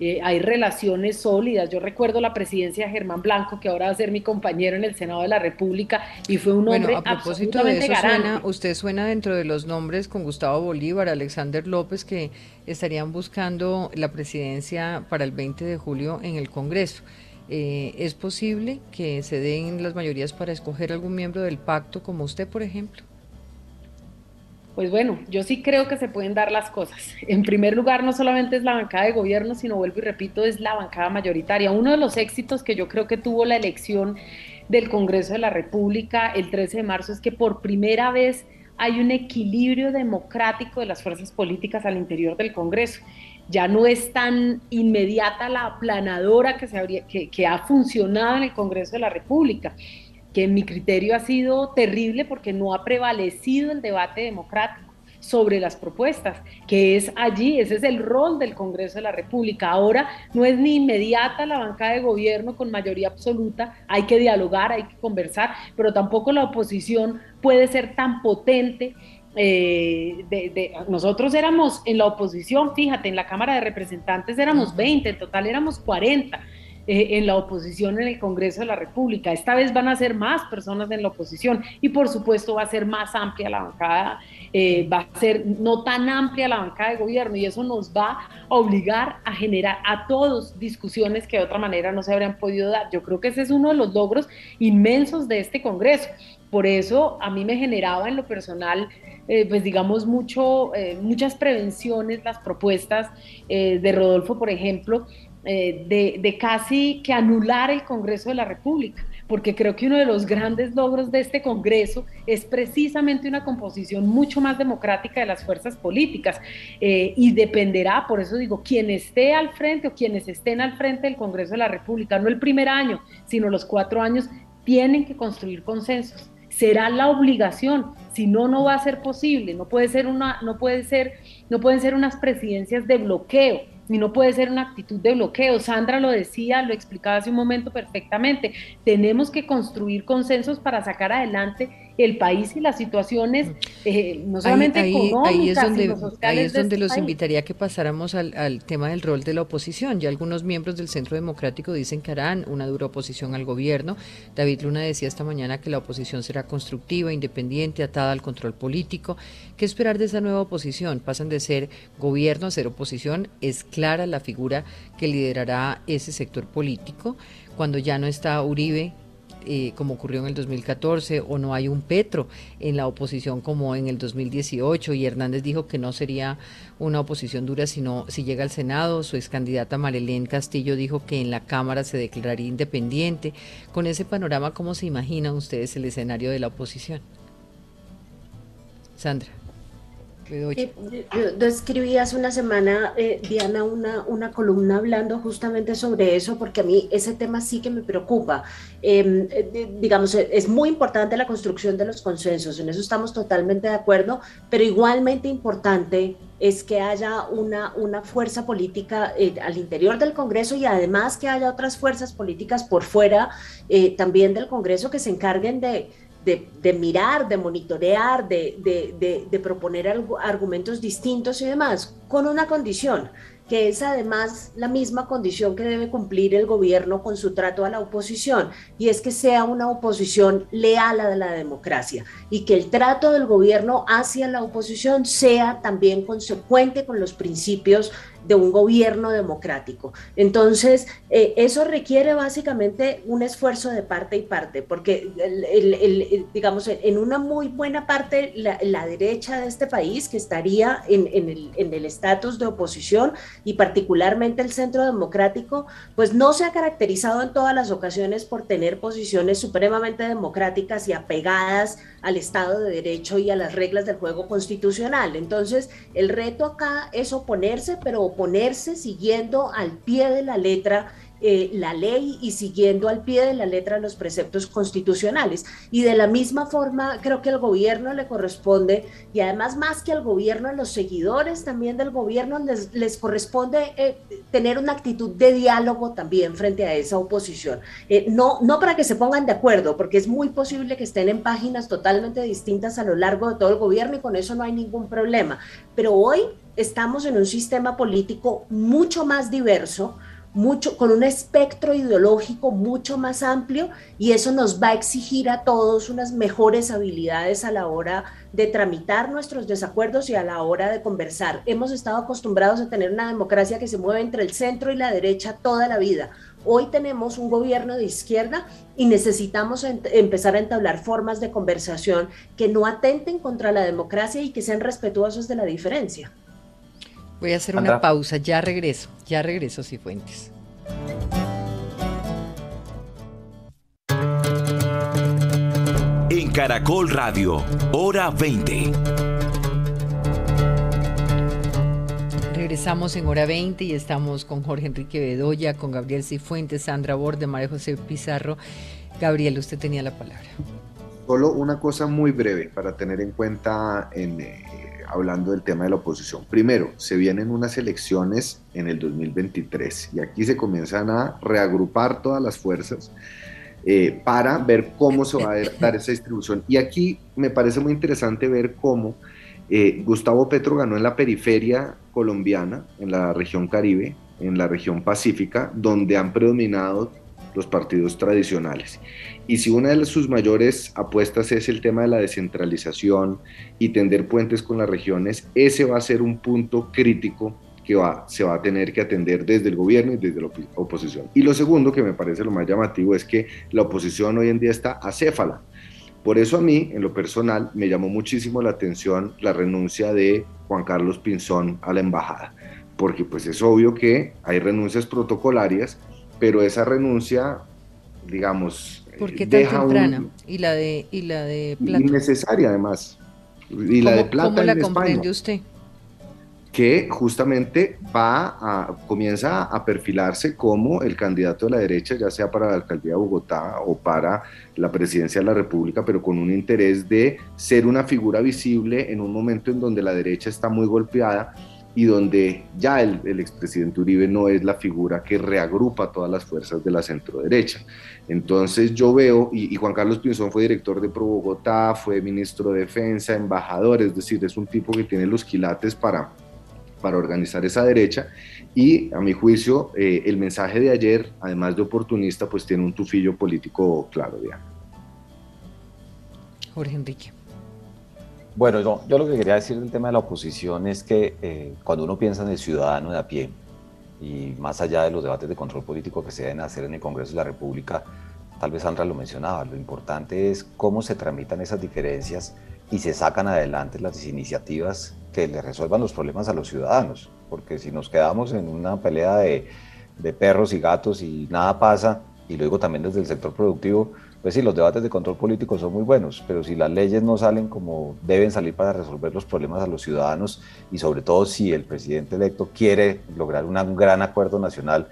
E: Eh, hay relaciones sólidas. Yo recuerdo la presidencia de Germán Blanco, que ahora va a ser mi compañero en el Senado de la República, y fue un hombre
A: a propósito de eso suena, usted suena dentro de los nombres con Gustavo Bolívar, Alexander López, que estarían buscando la presidencia para el 20 de julio en el Congreso. Eh, ¿Es posible que se den las mayorías para escoger algún miembro del pacto, como usted, por ejemplo?
E: Pues bueno, yo sí creo que se pueden dar las cosas. En primer lugar, no solamente es la bancada de gobierno, sino vuelvo y repito, es la bancada mayoritaria. Uno de los éxitos que yo creo que tuvo la elección del Congreso de la República el 13 de marzo es que por primera vez hay un equilibrio democrático de las fuerzas políticas al interior del Congreso. Ya no es tan inmediata la aplanadora que, se que, que ha funcionado en el Congreso de la República que en mi criterio ha sido terrible porque no ha prevalecido el debate democrático sobre las propuestas, que es allí, ese es el rol del Congreso de la República. Ahora no es ni inmediata la bancada de gobierno con mayoría absoluta, hay que dialogar, hay que conversar, pero tampoco la oposición puede ser tan potente. Eh, nosotros éramos en la oposición, fíjate, en la Cámara de Representantes éramos 20, en total éramos 40 eh, en la oposición en el Congreso de la República. Esta vez van a ser más personas en la oposición y por supuesto va a ser más amplia la bancada, eh, va a ser no tan amplia la bancada de gobierno y eso nos va a obligar a generar a todos discusiones que de otra manera no se habrían podido dar. Yo creo que ese es uno de los logros inmensos de este Congreso. Por eso a mí me generaba en lo personal, eh, pues digamos, mucho, muchas prevenciones, las propuestas de Rodolfo, por ejemplo, eh, de, casi que anular el Congreso de la República, porque creo que uno de los grandes logros de este Congreso es precisamente una composición mucho más democrática de las fuerzas políticas eh, y dependerá, por eso digo, quien esté al frente o quienes estén al frente del Congreso de la República, no el primer año, sino los cuatro años, tienen que construir consensos. Será la obligación, si no, no va a ser posible, no puede ser una, no puede ser, no pueden ser unas presidencias de bloqueo y no puede ser una actitud de bloqueo. Sandra lo decía, lo explicaba hace un momento perfectamente. Tenemos que construir consensos para sacar adelante el país y las situaciones, eh, no solamente
A: ahí,
E: económicas,
A: ahí es donde,
E: sino sociales
A: ahí es
E: de
A: donde
E: este
A: los
E: país.
A: invitaría a que pasáramos al, al tema del rol de la oposición. Ya algunos miembros del Centro Democrático dicen que harán una dura oposición al gobierno. David Luna decía esta mañana que la oposición será constructiva, independiente, atada al control político. ¿Qué esperar de esa nueva oposición? Pasan de ser gobierno a ser oposición. Es clara la figura que liderará ese sector político cuando ya no está Uribe eh, como ocurrió en el 2014, o no hay un Petro en la oposición como en el 2018, y Hernández dijo que no sería una oposición dura sino si llega al Senado. Su ex candidata Marilén Castillo dijo que en la Cámara se declararía independiente. Con ese panorama, ¿cómo se imaginan ustedes el escenario de la oposición? Sandra. Bedoya.
C: Eh, Yo, escribí hace una semana, eh, Diana, una, una columna hablando justamente sobre eso, porque a mí ese tema sí que me preocupa. Eh, eh, digamos, eh, es muy importante la construcción de los consensos, en eso estamos totalmente de acuerdo, pero igualmente importante es que haya una, una fuerza política eh, al interior del Congreso y además que haya otras fuerzas políticas por fuera también del Congreso que se encarguen de, de, mirar, de monitorear, de, de proponer algo, argumentos distintos y demás, con una condición, que es además la misma condición que debe cumplir el gobierno con su trato a la oposición, y es que sea una oposición leal a la democracia y que el trato del gobierno hacia la oposición sea también consecuente con los principios de un gobierno democrático. Entonces, eh, eso requiere básicamente un esfuerzo de parte y parte, porque, el, el, el, digamos, en una muy buena parte, la, la derecha de este país, que estaría en, en el estatus de oposición, y particularmente el centro democrático, pues no se ha caracterizado en todas las ocasiones por tener posiciones supremamente democráticas y apegadas al Estado de Derecho y a las reglas del juego constitucional. Entonces, el reto acá es oponerse, pero oponerse siguiendo al pie de la letra eh, la ley y siguiendo al pie de la letra los preceptos constitucionales. Y de la misma forma, creo que al gobierno le corresponde, y además más que al gobierno, a los seguidores también del gobierno les, les corresponde eh, tener una actitud de diálogo también frente a esa oposición. Eh, no, no para que se pongan de acuerdo, porque es muy posible que estén en páginas totalmente distintas a lo largo de todo el gobierno y con eso no hay ningún problema. Pero hoy estamos en un sistema político mucho más diverso, mucho, con un espectro ideológico mucho más amplio y eso nos va a exigir a todos unas mejores habilidades a la hora de tramitar nuestros desacuerdos y a la hora de conversar. Hemos estado acostumbrados a tener una democracia que se mueve entre el centro y la derecha toda la vida. Hoy tenemos un gobierno de izquierda y necesitamos empezar a entablar formas de conversación que no atenten contra la democracia y que sean respetuosos de la diferencia.
A: Voy a hacer una pausa, ya regreso, ya regreso, Cifuentes.
B: En Caracol Radio, hora 20.
A: Regresamos en hora 20 y estamos con Jorge Enrique Bedoya, con Gabriel Cifuentes, Sandra Borde, María José Pizarro. Gabriel, usted tenía la palabra.
D: Solo una cosa muy breve para tener en cuenta en, eh, hablando del tema de la oposición. Primero, se vienen unas elecciones en el 2023 y aquí se comienzan a reagrupar todas las fuerzas eh, para ver cómo se va a dar esa distribución. Y aquí me parece muy interesante ver cómo eh, Gustavo Petro ganó en la periferia colombiana, en la región Caribe, en la región Pacífica, donde han predominado los partidos tradicionales. Y si una de sus mayores apuestas es el tema de la descentralización y tender puentes con las regiones, ese va a ser un punto crítico que va, se va a tener que atender desde el gobierno y desde la op oposición. Y lo segundo, que me parece lo más llamativo, es que la oposición hoy en día está acéfala. Por eso a mí, en lo personal, me llamó muchísimo la atención la renuncia de Juan Carlos Pinzón a la embajada, porque pues es obvio que hay renuncias protocolarias, pero esa renuncia, digamos,
A: ¿Por qué tan temprana? Un, y la de y la de
D: plata. Innecesaria además. Y la de plata.
A: ¿Cómo la comprende usted?
D: Que justamente va a, comienza a perfilarse como el candidato de la derecha, ya sea para la alcaldía de Bogotá o para la presidencia de la República, pero con un interés de ser una figura visible en un momento en donde la derecha está muy golpeada y donde ya el, el, expresidente Uribe no es la figura que reagrupa todas las fuerzas de la centroderecha. Entonces yo veo, y, Juan Carlos Pinzón fue director de Pro Bogotá, fue ministro de Defensa, embajador, es decir, es un tipo que tiene los quilates para, para organizar esa derecha, y a mi juicio eh, el mensaje de ayer, además de oportunista, pues tiene un tufillo político claro, Diana.
A: Jorge Enrique.
F: Bueno, yo, yo, lo que quería decir del tema de la oposición es que eh, cuando uno piensa en el ciudadano de a pie, y más allá de los debates de control político que se deben hacer en el Congreso de la República, tal vez Sandra lo mencionaba, lo importante es cómo se tramitan esas diferencias y se sacan adelante las iniciativas que le resuelvan los problemas a los ciudadanos, porque si nos quedamos en una pelea de, de perros y gatos y nada pasa, y luego también desde el sector productivo, pues sí, los debates de control político son muy buenos, pero si las leyes no salen como deben salir para resolver los problemas a los ciudadanos y sobre todo si el presidente electo quiere lograr un gran acuerdo nacional,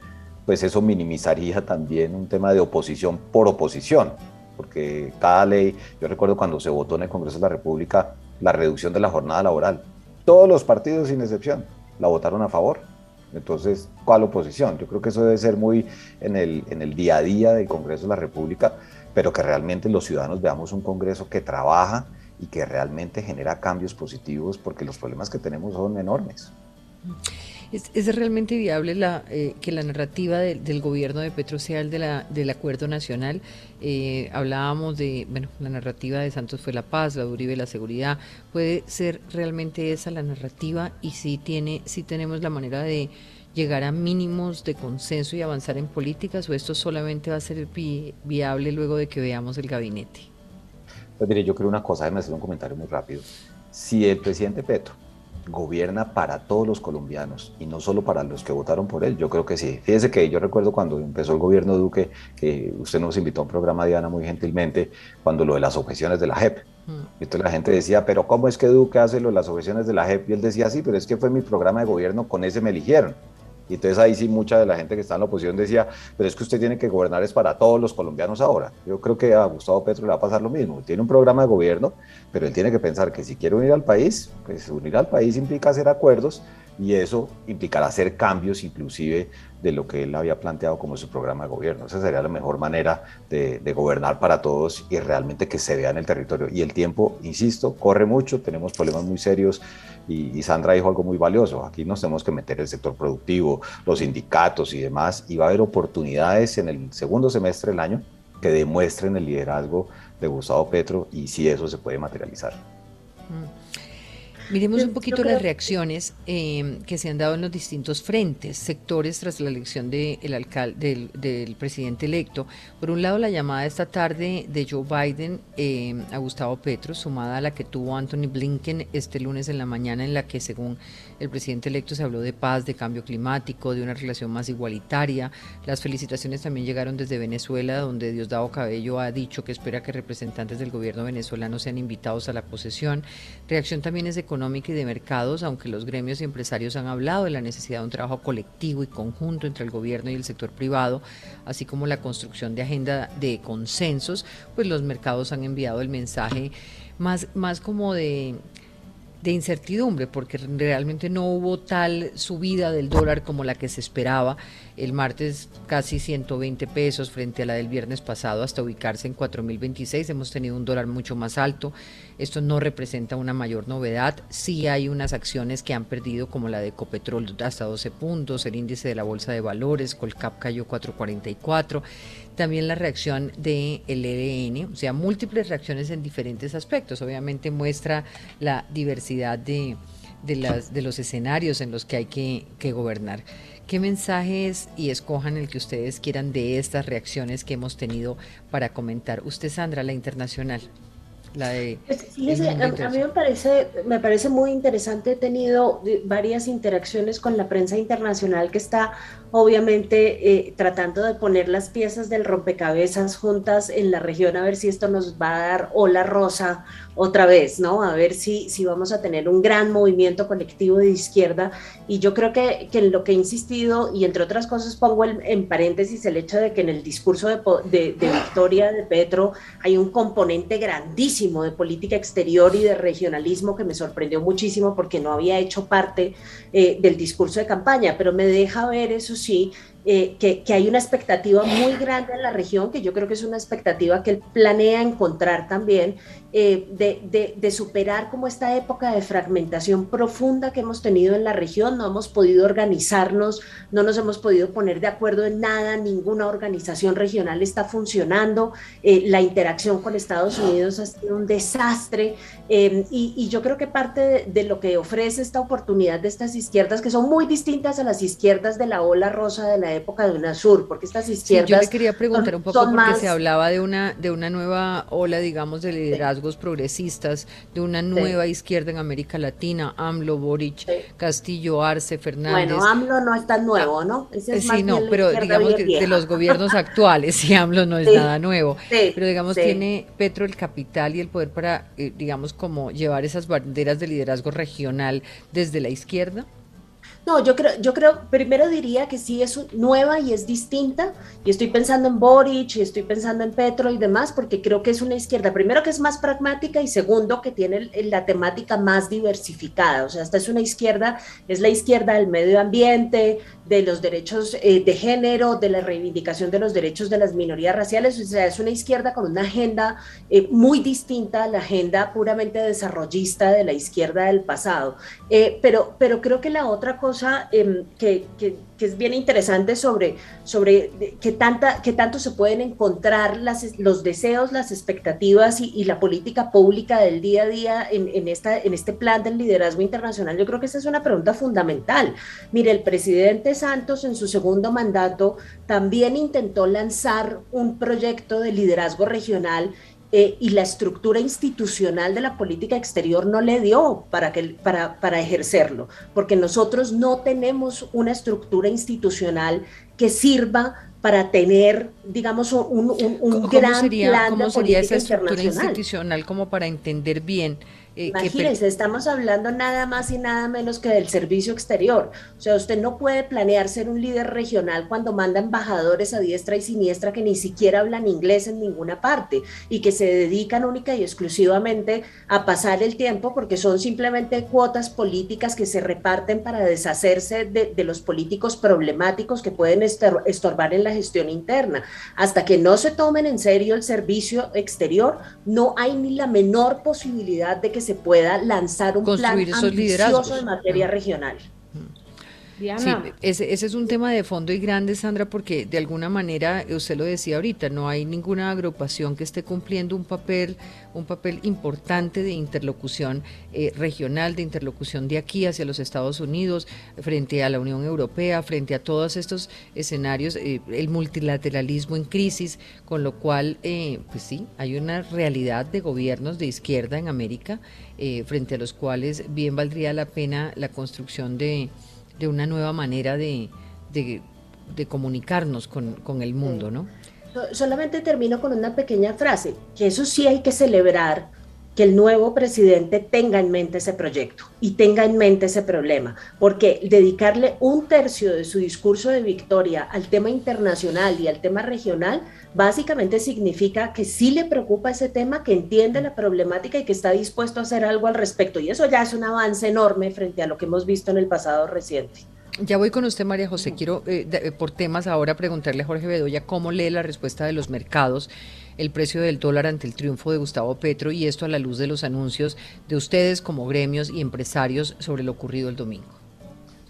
F: pues eso minimizaría también un tema de oposición por oposición, porque cada ley, yo recuerdo cuando se votó en el Congreso de la República la reducción de la jornada laboral, todos los partidos sin excepción la votaron a favor. Entonces, ¿cuál oposición? Yo creo que eso debe ser muy en el, en el día a día del Congreso de la República pero que realmente los ciudadanos veamos un Congreso que trabaja y que realmente genera cambios positivos porque los problemas que tenemos son enormes.
A: ¿Es, realmente viable la, eh, que la narrativa del gobierno de Petro sea el de la, del acuerdo nacional? Eh, hablábamos de, bueno, la narrativa de Santos fue la paz, la de la seguridad. ¿Puede ser realmente esa la narrativa? Y si, tiene, si tenemos la manera de llegar a mínimos de consenso y avanzar en políticas o esto solamente va a ser viable luego de que veamos el gabinete?
F: Pues mire, yo creo una cosa, déjame hacer un comentario muy rápido. Si el presidente Petro gobierna para todos los colombianos y no solo para los que votaron por él, yo creo que sí. Fíjese que yo recuerdo cuando empezó el gobierno Duque, que usted nos invitó a un programa, Diana, muy gentilmente, cuando lo de las objeciones de la JEP. Y entonces la gente decía, pero ¿cómo es que Duque hace las objeciones de la JEP? Y él decía, sí, pero es que fue mi programa de gobierno, con ese me eligieron. Y entonces ahí sí mucha de la gente que está en la oposición decía, pero es que usted tiene que gobernar es para todos los colombianos ahora. Yo creo que a Gustavo Petro le va a pasar lo mismo. Tiene un programa de gobierno, pero él tiene que pensar que si quiere unir al país, pues unir al país implica hacer acuerdos y eso implicará hacer cambios inclusive de lo que él había planteado como su programa de gobierno. Esa sería la mejor manera de, gobernar para todos y realmente que se vea en el territorio. Y el tiempo, insisto, corre mucho, tenemos problemas muy serios y, Sandra dijo algo muy valioso, aquí nos tenemos que meter el sector productivo, los sindicatos y demás, y va a haber oportunidades en el segundo semestre del año que demuestren el liderazgo de Gustavo Petro y si eso se puede materializar. Mm.
A: Miremos un poquito las reacciones em, que se han dado en los distintos frentes, sectores tras la elección de el alcalde, del, presidente electo. Por un lado, la llamada esta tarde de Joe Biden em, a Gustavo Petro, sumada a la que tuvo Anthony Blinken este lunes en la mañana, en la que, según el presidente electo, se habló de paz, de cambio climático, de una relación más igualitaria. Las felicitaciones también llegaron desde Venezuela, donde Diosdado Cabello ha dicho que espera que representantes del gobierno venezolano sean invitados a la posesión. Reacción también es de y de mercados, aunque los gremios y empresarios han hablado de la necesidad de un trabajo colectivo y conjunto entre el gobierno y el sector privado, así como la construcción de agenda de consensos, pues los mercados han enviado el mensaje más, más como de de incertidumbre, porque realmente no hubo tal subida del dólar como la que se esperaba. El martes casi 120 pesos frente a la del viernes pasado hasta ubicarse en 4.026. Hemos tenido un dólar mucho más alto. Esto no representa una mayor novedad. Sí hay unas acciones que han perdido como la de Ecopetrol hasta 12 puntos, el índice de la Bolsa de Valores, Colcap cayó 4.44 también la reacción del EDN, o sea, múltiples reacciones en diferentes aspectos. Obviamente muestra la diversidad de, las, de los escenarios en los que hay que, que gobernar. ¿Qué mensajes y escojan el que ustedes quieran de estas reacciones que hemos tenido para comentar? Usted, Sandra, la internacional. La de
C: pues, a, mí me parece, me parece muy interesante. He tenido varias interacciones con la prensa internacional que está obviamente eh, tratando de poner las piezas del rompecabezas juntas en la región a ver si esto nos va a dar ola rosa otra vez, ¿no? A ver si, si vamos a tener un gran movimiento colectivo de izquierda. Y yo creo que, que lo que he insistido, y entre otras cosas pongo en paréntesis el hecho de que en el discurso de, de, de Victoria de Petro hay un componente grandísimo de política exterior y de regionalismo, que me sorprendió muchísimo porque no había hecho parte eh, del discurso de campaña, pero me deja ver, eso sí, eh, que, hay una expectativa muy grande en la región, que yo creo que es una expectativa que él planea encontrar también, eh, de, superar como esta época de fragmentación profunda que hemos tenido en la región, no hemos podido organizarnos, no nos hemos podido poner de acuerdo en nada, ninguna organización regional está funcionando, eh, la interacción con Estados Unidos ha sido un desastre y, y, yo creo que parte de, lo que ofrece esta oportunidad de estas izquierdas, que son muy distintas a las izquierdas de la ola rosa de la época de UNASUR, porque estas izquierdas...
A: yo le quería preguntar un poco porque se hablaba de una, de una nueva ola, digamos, de liderazgos progresistas, de una nueva izquierda en América Latina, AMLO, Boric, Castillo, Arce, Fernández.
C: Bueno, AMLO no es tan nuevo, ¿no?
A: sí, no, pero digamos de, los gobiernos actuales, sí, AMLO no es nada nuevo, pero digamos tiene Petro el capital y el poder para, eh, digamos, como llevar esas banderas de liderazgo regional desde la izquierda.
C: No, yo creo, yo creo, primero diría que sí es nueva y es distinta, y estoy pensando en Boric, y estoy pensando en Petro y demás, porque creo que es una izquierda, primero que es más pragmática, y segundo que tiene la temática más diversificada, o sea, esta es una izquierda, es la izquierda del medio ambiente, de los derechos eh, de género, de la reivindicación de los derechos de las minorías raciales, o sea, es una izquierda con una agenda eh, muy distinta a la agenda puramente desarrollista de la izquierda del pasado, eh, pero, pero creo que la otra cosa Em, que, es bien interesante sobre, sobre qué, tanta, qué tanto se pueden encontrar las, los deseos, las expectativas y, la política pública del día a día en, esta, en este plan del liderazgo internacional. Yo creo que esa es una pregunta fundamental. Mire, el presidente Santos en su segundo mandato también intentó lanzar un proyecto de liderazgo regional eh, y la estructura institucional de la política exterior no le dio para, que, para, para ejercerlo, porque nosotros no tenemos una estructura institucional que sirva para tener, digamos, un, un, gran plan
A: ¿cómo sería esa estructura institucional como para entender bien
C: eh, Imagínense, estamos hablando nada más y nada menos que del servicio exterior. O sea, usted no puede planear ser un líder regional cuando manda embajadores a diestra y siniestra que ni siquiera hablan inglés en ninguna parte y que se dedican única y exclusivamente a pasar el tiempo porque son simplemente cuotas políticas que se reparten para deshacerse de, de los políticos problemáticos que pueden estorbar en la gestión interna. Hasta que no se tomen en serio el servicio exterior, no hay ni la menor posibilidad de que se pueda lanzar un plan ambicioso en materia regional.
A: Sí, ese, ese, es un tema de fondo y grande, Sandra, porque de alguna manera, usted lo decía ahorita, no hay ninguna agrupación que esté cumpliendo un papel, un papel importante de interlocución eh, regional, de interlocución de aquí hacia los Estados Unidos, frente a la Unión Europea, frente a todos estos escenarios, eh, el multilateralismo en crisis, con lo cual, eh, pues sí, hay una realidad de gobiernos de izquierda en América, frente a los cuales bien valdría la pena la construcción de de una nueva manera de, de, comunicarnos con, con, el mundo, ¿no?
C: Solamente termino con una pequeña frase, que eso sí hay que celebrar que el nuevo presidente tenga en mente ese proyecto y tenga en mente ese problema, porque dedicarle un tercio de su discurso de victoria al tema internacional y al tema regional, básicamente significa que sí le preocupa ese tema, que entiende la problemática y que está dispuesto a hacer algo al respecto. Y eso ya es un avance enorme frente a lo que hemos visto en el pasado reciente.
A: Ya voy con usted, María José. Quiero, eh, eh, por temas ahora, preguntarle a Jorge Bedoya cómo lee la respuesta de los mercados el precio del dólar ante el triunfo de Gustavo Petro y esto a la luz de los anuncios de ustedes como gremios y empresarios sobre lo ocurrido el domingo?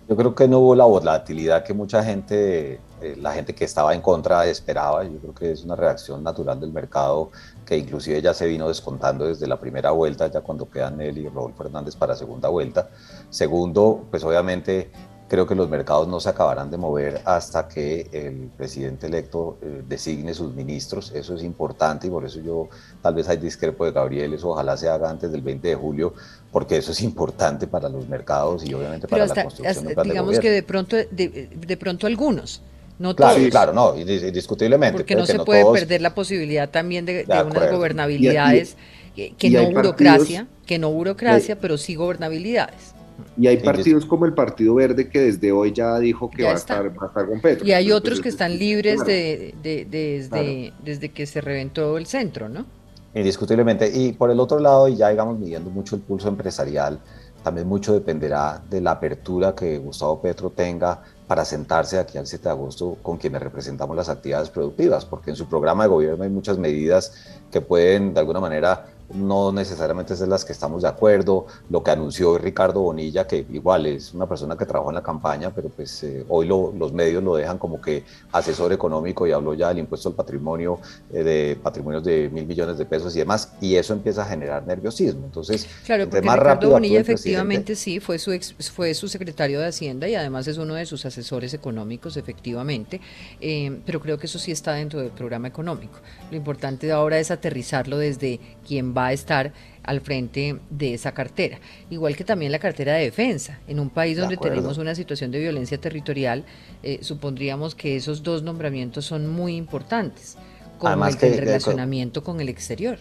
F: Yo creo que no hubo la volatilidad que mucha gente, eh, la gente que estaba en contra esperaba. Yo creo que es una reacción natural del mercado que inclusive ya se vino descontando desde la primera vuelta, ya cuando quedan él y Rodolfo Hernández para segunda vuelta. Segundo, pues obviamente creo que los mercados no se acabarán de mover hasta que el presidente electo eh, designe sus ministros. Eso es importante y por eso yo tal vez hay discrepo de Gabriel, eso ojalá se haga antes del 20 de julio, porque eso es importante para los mercados y obviamente para la construcción
A: hasta, Digamos que de pronto, de, pronto algunos. No claro, todos.
F: claro, no, indiscutiblemente.
A: Porque no se puede perder la posibilidad también de, unas gobernabilidades, que, no burocracia, que no burocracia, pero sí gobernabilidades.
D: Y hay partidos como el Partido Verde que desde hoy ya dijo que va, a estar, con Petro.
A: Y hay otros que están libres de, desde, desde que se reventó el centro, ¿no?
F: Indiscutiblemente. Y por el otro lado, y ya digamos midiendo mucho el pulso empresarial, también mucho dependerá de la apertura que Gustavo Petro tenga para sentarse aquí al 7 de agosto con quienes representamos las actividades productivas, porque en su programa de gobierno hay muchas medidas que pueden de alguna manera no necesariamente es las que estamos de acuerdo, lo que anunció Ricardo Bonilla, que igual es una persona que trabajó en la campaña, pero pues eh, hoy los medios lo dejan como que asesor económico y habló ya del impuesto al patrimonio, eh, de patrimonios de mil millones de pesos y demás, y eso empieza a generar nerviosismo. Entonces,
A: claro, porque más Ricardo Bonilla efectivamente sí fue su, fue su secretario de Hacienda y además es uno de sus asesores económicos, efectivamente, eh, pero creo que eso sí está dentro del programa económico. Lo importante ahora es aterrizarlo desde quien va a estar al frente de esa cartera. Igual que también la cartera de defensa. En un país donde tenemos una situación de violencia territorial, eh, supondríamos que esos dos nombramientos son muy importantes, como el, el relacionamiento con el exterior.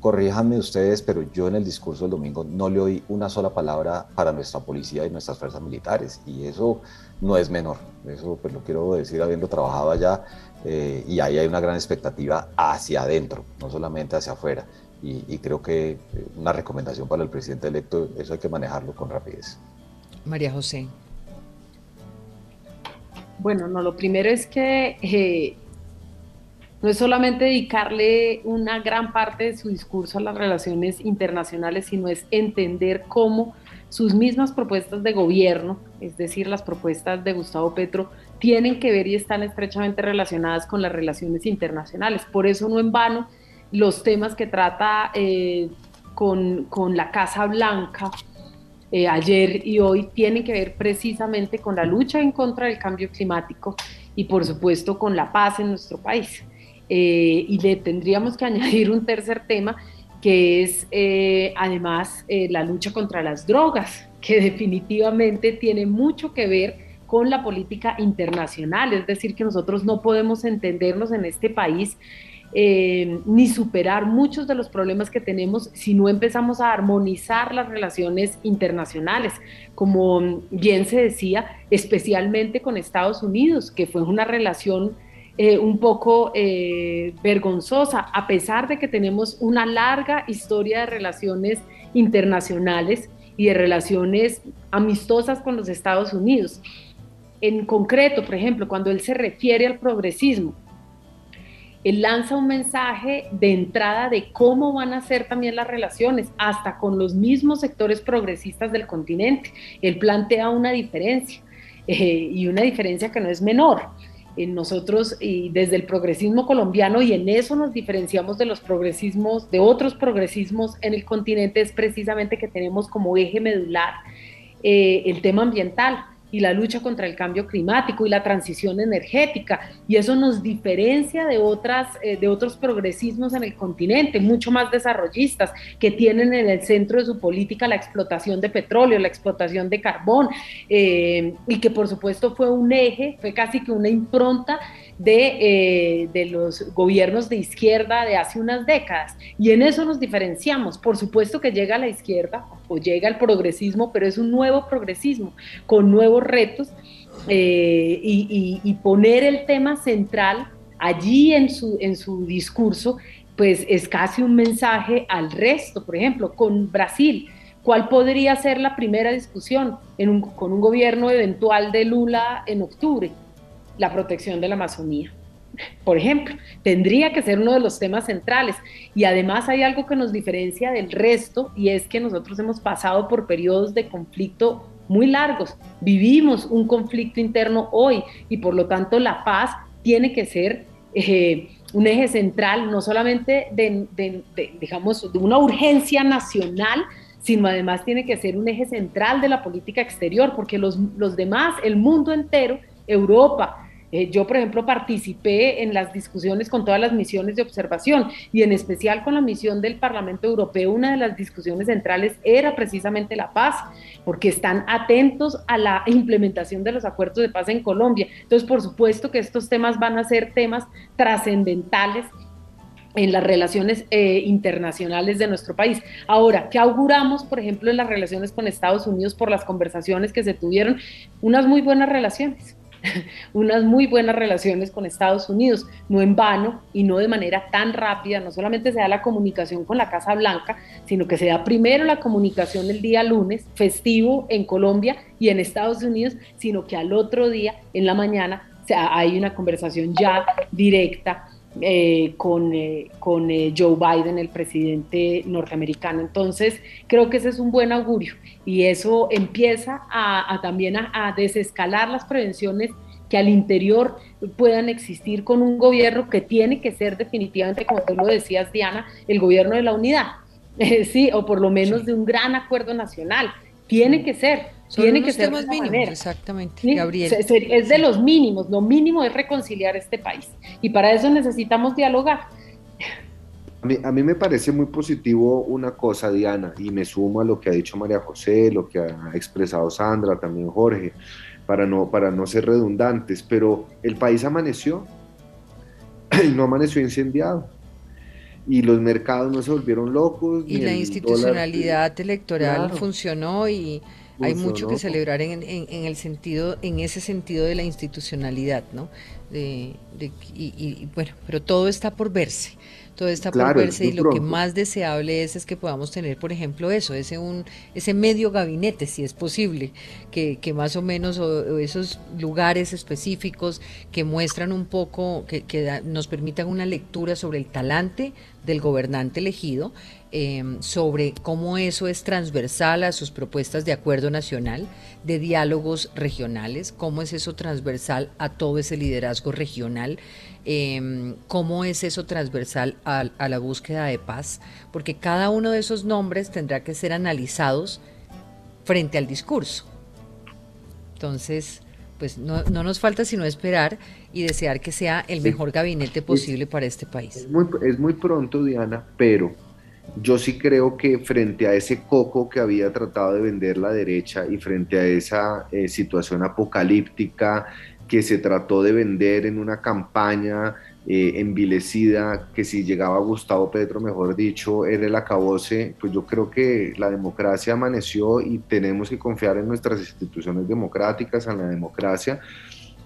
F: Corríjanme ustedes, pero yo en el discurso del domingo no le oí una sola palabra para nuestra policía y nuestras fuerzas militares, y eso no es menor. Eso pues lo quiero decir habiendo trabajado allá, eh, y ahí hay una gran expectativa hacia adentro, no solamente hacia afuera y, creo que eh, una recomendación para el presidente electo, eso hay que manejarlo con rapidez.
A: María José.
E: Bueno, no, lo primero es que eh, no es solamente dedicarle una gran parte de su discurso a las relaciones internacionales, sino es entender cómo sus mismas propuestas de gobierno, es decir, las propuestas de Gustavo Petro, tienen que ver y están estrechamente relacionadas con las relaciones internacionales. Por eso no en vano los temas que trata eh, con, la Casa Blanca eh, ayer y hoy tienen que ver precisamente con la lucha en contra del cambio climático y por supuesto con la paz en nuestro país. Eh, y le tendríamos que añadir un tercer tema que es además la lucha contra las drogas, que definitivamente tiene mucho que ver con la política internacional, es decir, que nosotros no podemos entendernos en este país eh, ni superar muchos de los problemas que tenemos si no empezamos a armonizar las relaciones internacionales, como bien se decía, especialmente con Estados Unidos, que fue una relación eh, un poco eh, vergonzosa, a pesar de que tenemos una larga historia de relaciones internacionales y de relaciones amistosas con los Estados Unidos. En concreto, por ejemplo, cuando él se refiere al progresismo, él lanza un mensaje de entrada de cómo van a ser también las relaciones, hasta con los mismos sectores progresistas del continente. Él plantea una diferencia eh, y una diferencia que no es menor. Nosotros y desde el progresismo colombiano y en eso nos diferenciamos de los progresismos, de otros progresismos en el continente, es precisamente que tenemos como eje medular eh, el tema ambiental y la lucha contra el cambio climático y la transición energética. Y eso nos diferencia de, otras, eh, de otros progresismos en el continente, mucho más desarrollistas, que tienen en el centro de su política la explotación de petróleo, la explotación de carbón, eh, y que por supuesto fue un eje, fue casi que una impronta de, eh, de, los gobiernos de izquierda de hace unas décadas. Y en eso nos diferenciamos. Por supuesto que llega la izquierda o llega el progresismo, pero es un nuevo progresismo con nuevos retos eh, y, poner el tema central allí en su, en su discurso, pues es casi un mensaje al resto. Por ejemplo, con Brasil. ¿Cuál podría ser la primera discusión con un gobierno eventual de Lula en octubre? La protección de la Amazonía. Por ejemplo, tendría que ser uno de los temas centrales. Y además hay algo que nos diferencia del resto y es que nosotros hemos pasado por periodos de conflicto muy largos. Vivimos un conflicto interno hoy y por lo tanto la paz tiene que ser eh, un eje central, no solamente de, de una urgencia nacional, sino además tiene que ser un eje central de la política exterior, porque los, los demás, el mundo entero, Europa, eh, yo, por ejemplo, participé en las discusiones con todas las misiones de observación y en especial con la misión del Parlamento Europeo. Una de las discusiones centrales era precisamente la paz, porque están atentos a la implementación de los acuerdos de paz en Colombia. Entonces, por supuesto que estos temas van a ser temas trascendentales en las relaciones eh, internacionales de nuestro país. Ahora, ¿qué auguramos, por ejemplo, en las relaciones con Estados Unidos por las conversaciones que se tuvieron? Unas muy buenas relaciones unas muy buenas relaciones con Estados Unidos, no en vano y no de manera tan rápida, no solamente se da la comunicación con la Casa Blanca, sino que se da primero la comunicación el día lunes, festivo en Colombia y en Estados Unidos, sino que al otro día, en la mañana, hay una conversación ya directa eh, con, eh, con eh, Joe Biden, el presidente norteamericano. Entonces, creo que ese es un buen augurio. Y eso empieza a, también a, desescalar las prevenciones que al interior puedan existir con un gobierno que tiene que ser definitivamente, como tú lo decías, Diana, el gobierno de la unidad, sí, o por lo menos de un gran acuerdo nacional. Tiene que ser, tiene que ser
A: temas mínimos, exactamente, Gabriel.
E: Es de los mínimos, lo mínimo es reconciliar este país y para eso necesitamos dialogar.
D: A mí, me parece muy positivo una cosa, Diana, y me sumo a lo que ha dicho María José, lo que ha expresado Sandra, también Jorge, para no, para no ser redundantes, pero el país amaneció y no amaneció incendiado y los mercados no se volvieron locos.
A: Y la institucionalidad electoral funcionó y hay mucho que celebrar en, el sentido, en ese sentido de la institucionalidad, ¿no? De, y, bueno, pero todo está por verse, todo está por verse y lo que más deseable es es que podamos tener, por ejemplo, eso, ese un, ese medio gabinete, si es posible, que, que más o menos o, esos lugares específicos que muestran un poco, que, que nos permitan una lectura sobre el talante del gobernante elegido Em, sobre cómo eso es transversal a sus propuestas de acuerdo nacional, de diálogos regionales, cómo es eso transversal a todo ese liderazgo regional, em, cómo es eso transversal a, a la búsqueda de paz, porque cada uno de esos nombres tendrá que ser analizados frente al discurso. Entonces, pues no, no, nos falta sino esperar y desear que sea el mejor gabinete posible para este país.
D: Es muy, es muy, pronto, Diana, pero yo sí creo que frente a ese coco que había tratado de vender la derecha y frente a esa eh, situación apocalíptica que se trató de vender en una campaña eh, envilecida, que si llegaba Gustavo Petro, mejor dicho, era el acabose, pues yo creo que la democracia amaneció y tenemos que confiar en nuestras instituciones democráticas, en la democracia,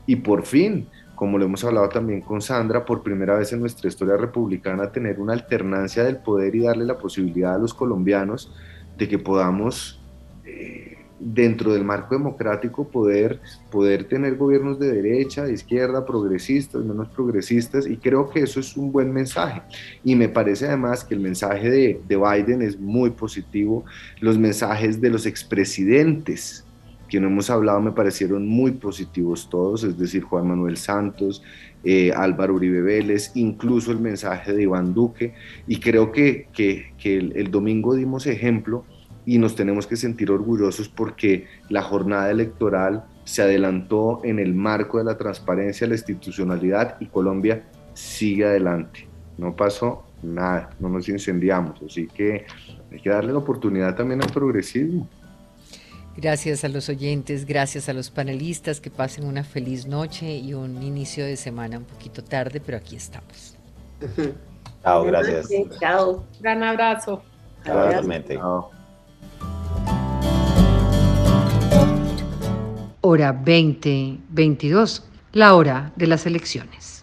D: y por fin como lo hemos hablado también con Sandra, por primera vez en nuestra historia republicana, tener una alternancia del poder y darle la posibilidad a los colombianos de que podamos, eh, dentro del marco democrático, poder, poder tener gobiernos de derecha, de izquierda, progresistas, menos progresistas, y creo que eso es un buen mensaje. Y me parece además que el mensaje de, de Biden es muy positivo, los mensajes de los expresidentes que no hemos hablado me parecieron muy positivos todos, es decir, Juan Manuel Santos, eh, Álvaro Uribe Vélez, incluso el mensaje de Iván Duque, y creo que, que, el, el, domingo dimos ejemplo y nos tenemos que sentir orgullosos porque la jornada electoral se adelantó en el marco de la transparencia, la institucionalidad y Colombia sigue adelante. No pasó nada, no nos incendiamos, así que hay que darle la oportunidad también al progresismo.
A: Gracias a los oyentes, gracias a los panelistas, que pasen una feliz noche y un inicio de semana un poquito tarde, pero aquí estamos.
F: Chao, gracias.
E: Chao. Gran abrazo.
F: Chao.
A: Hora 2022, la hora de las elecciones.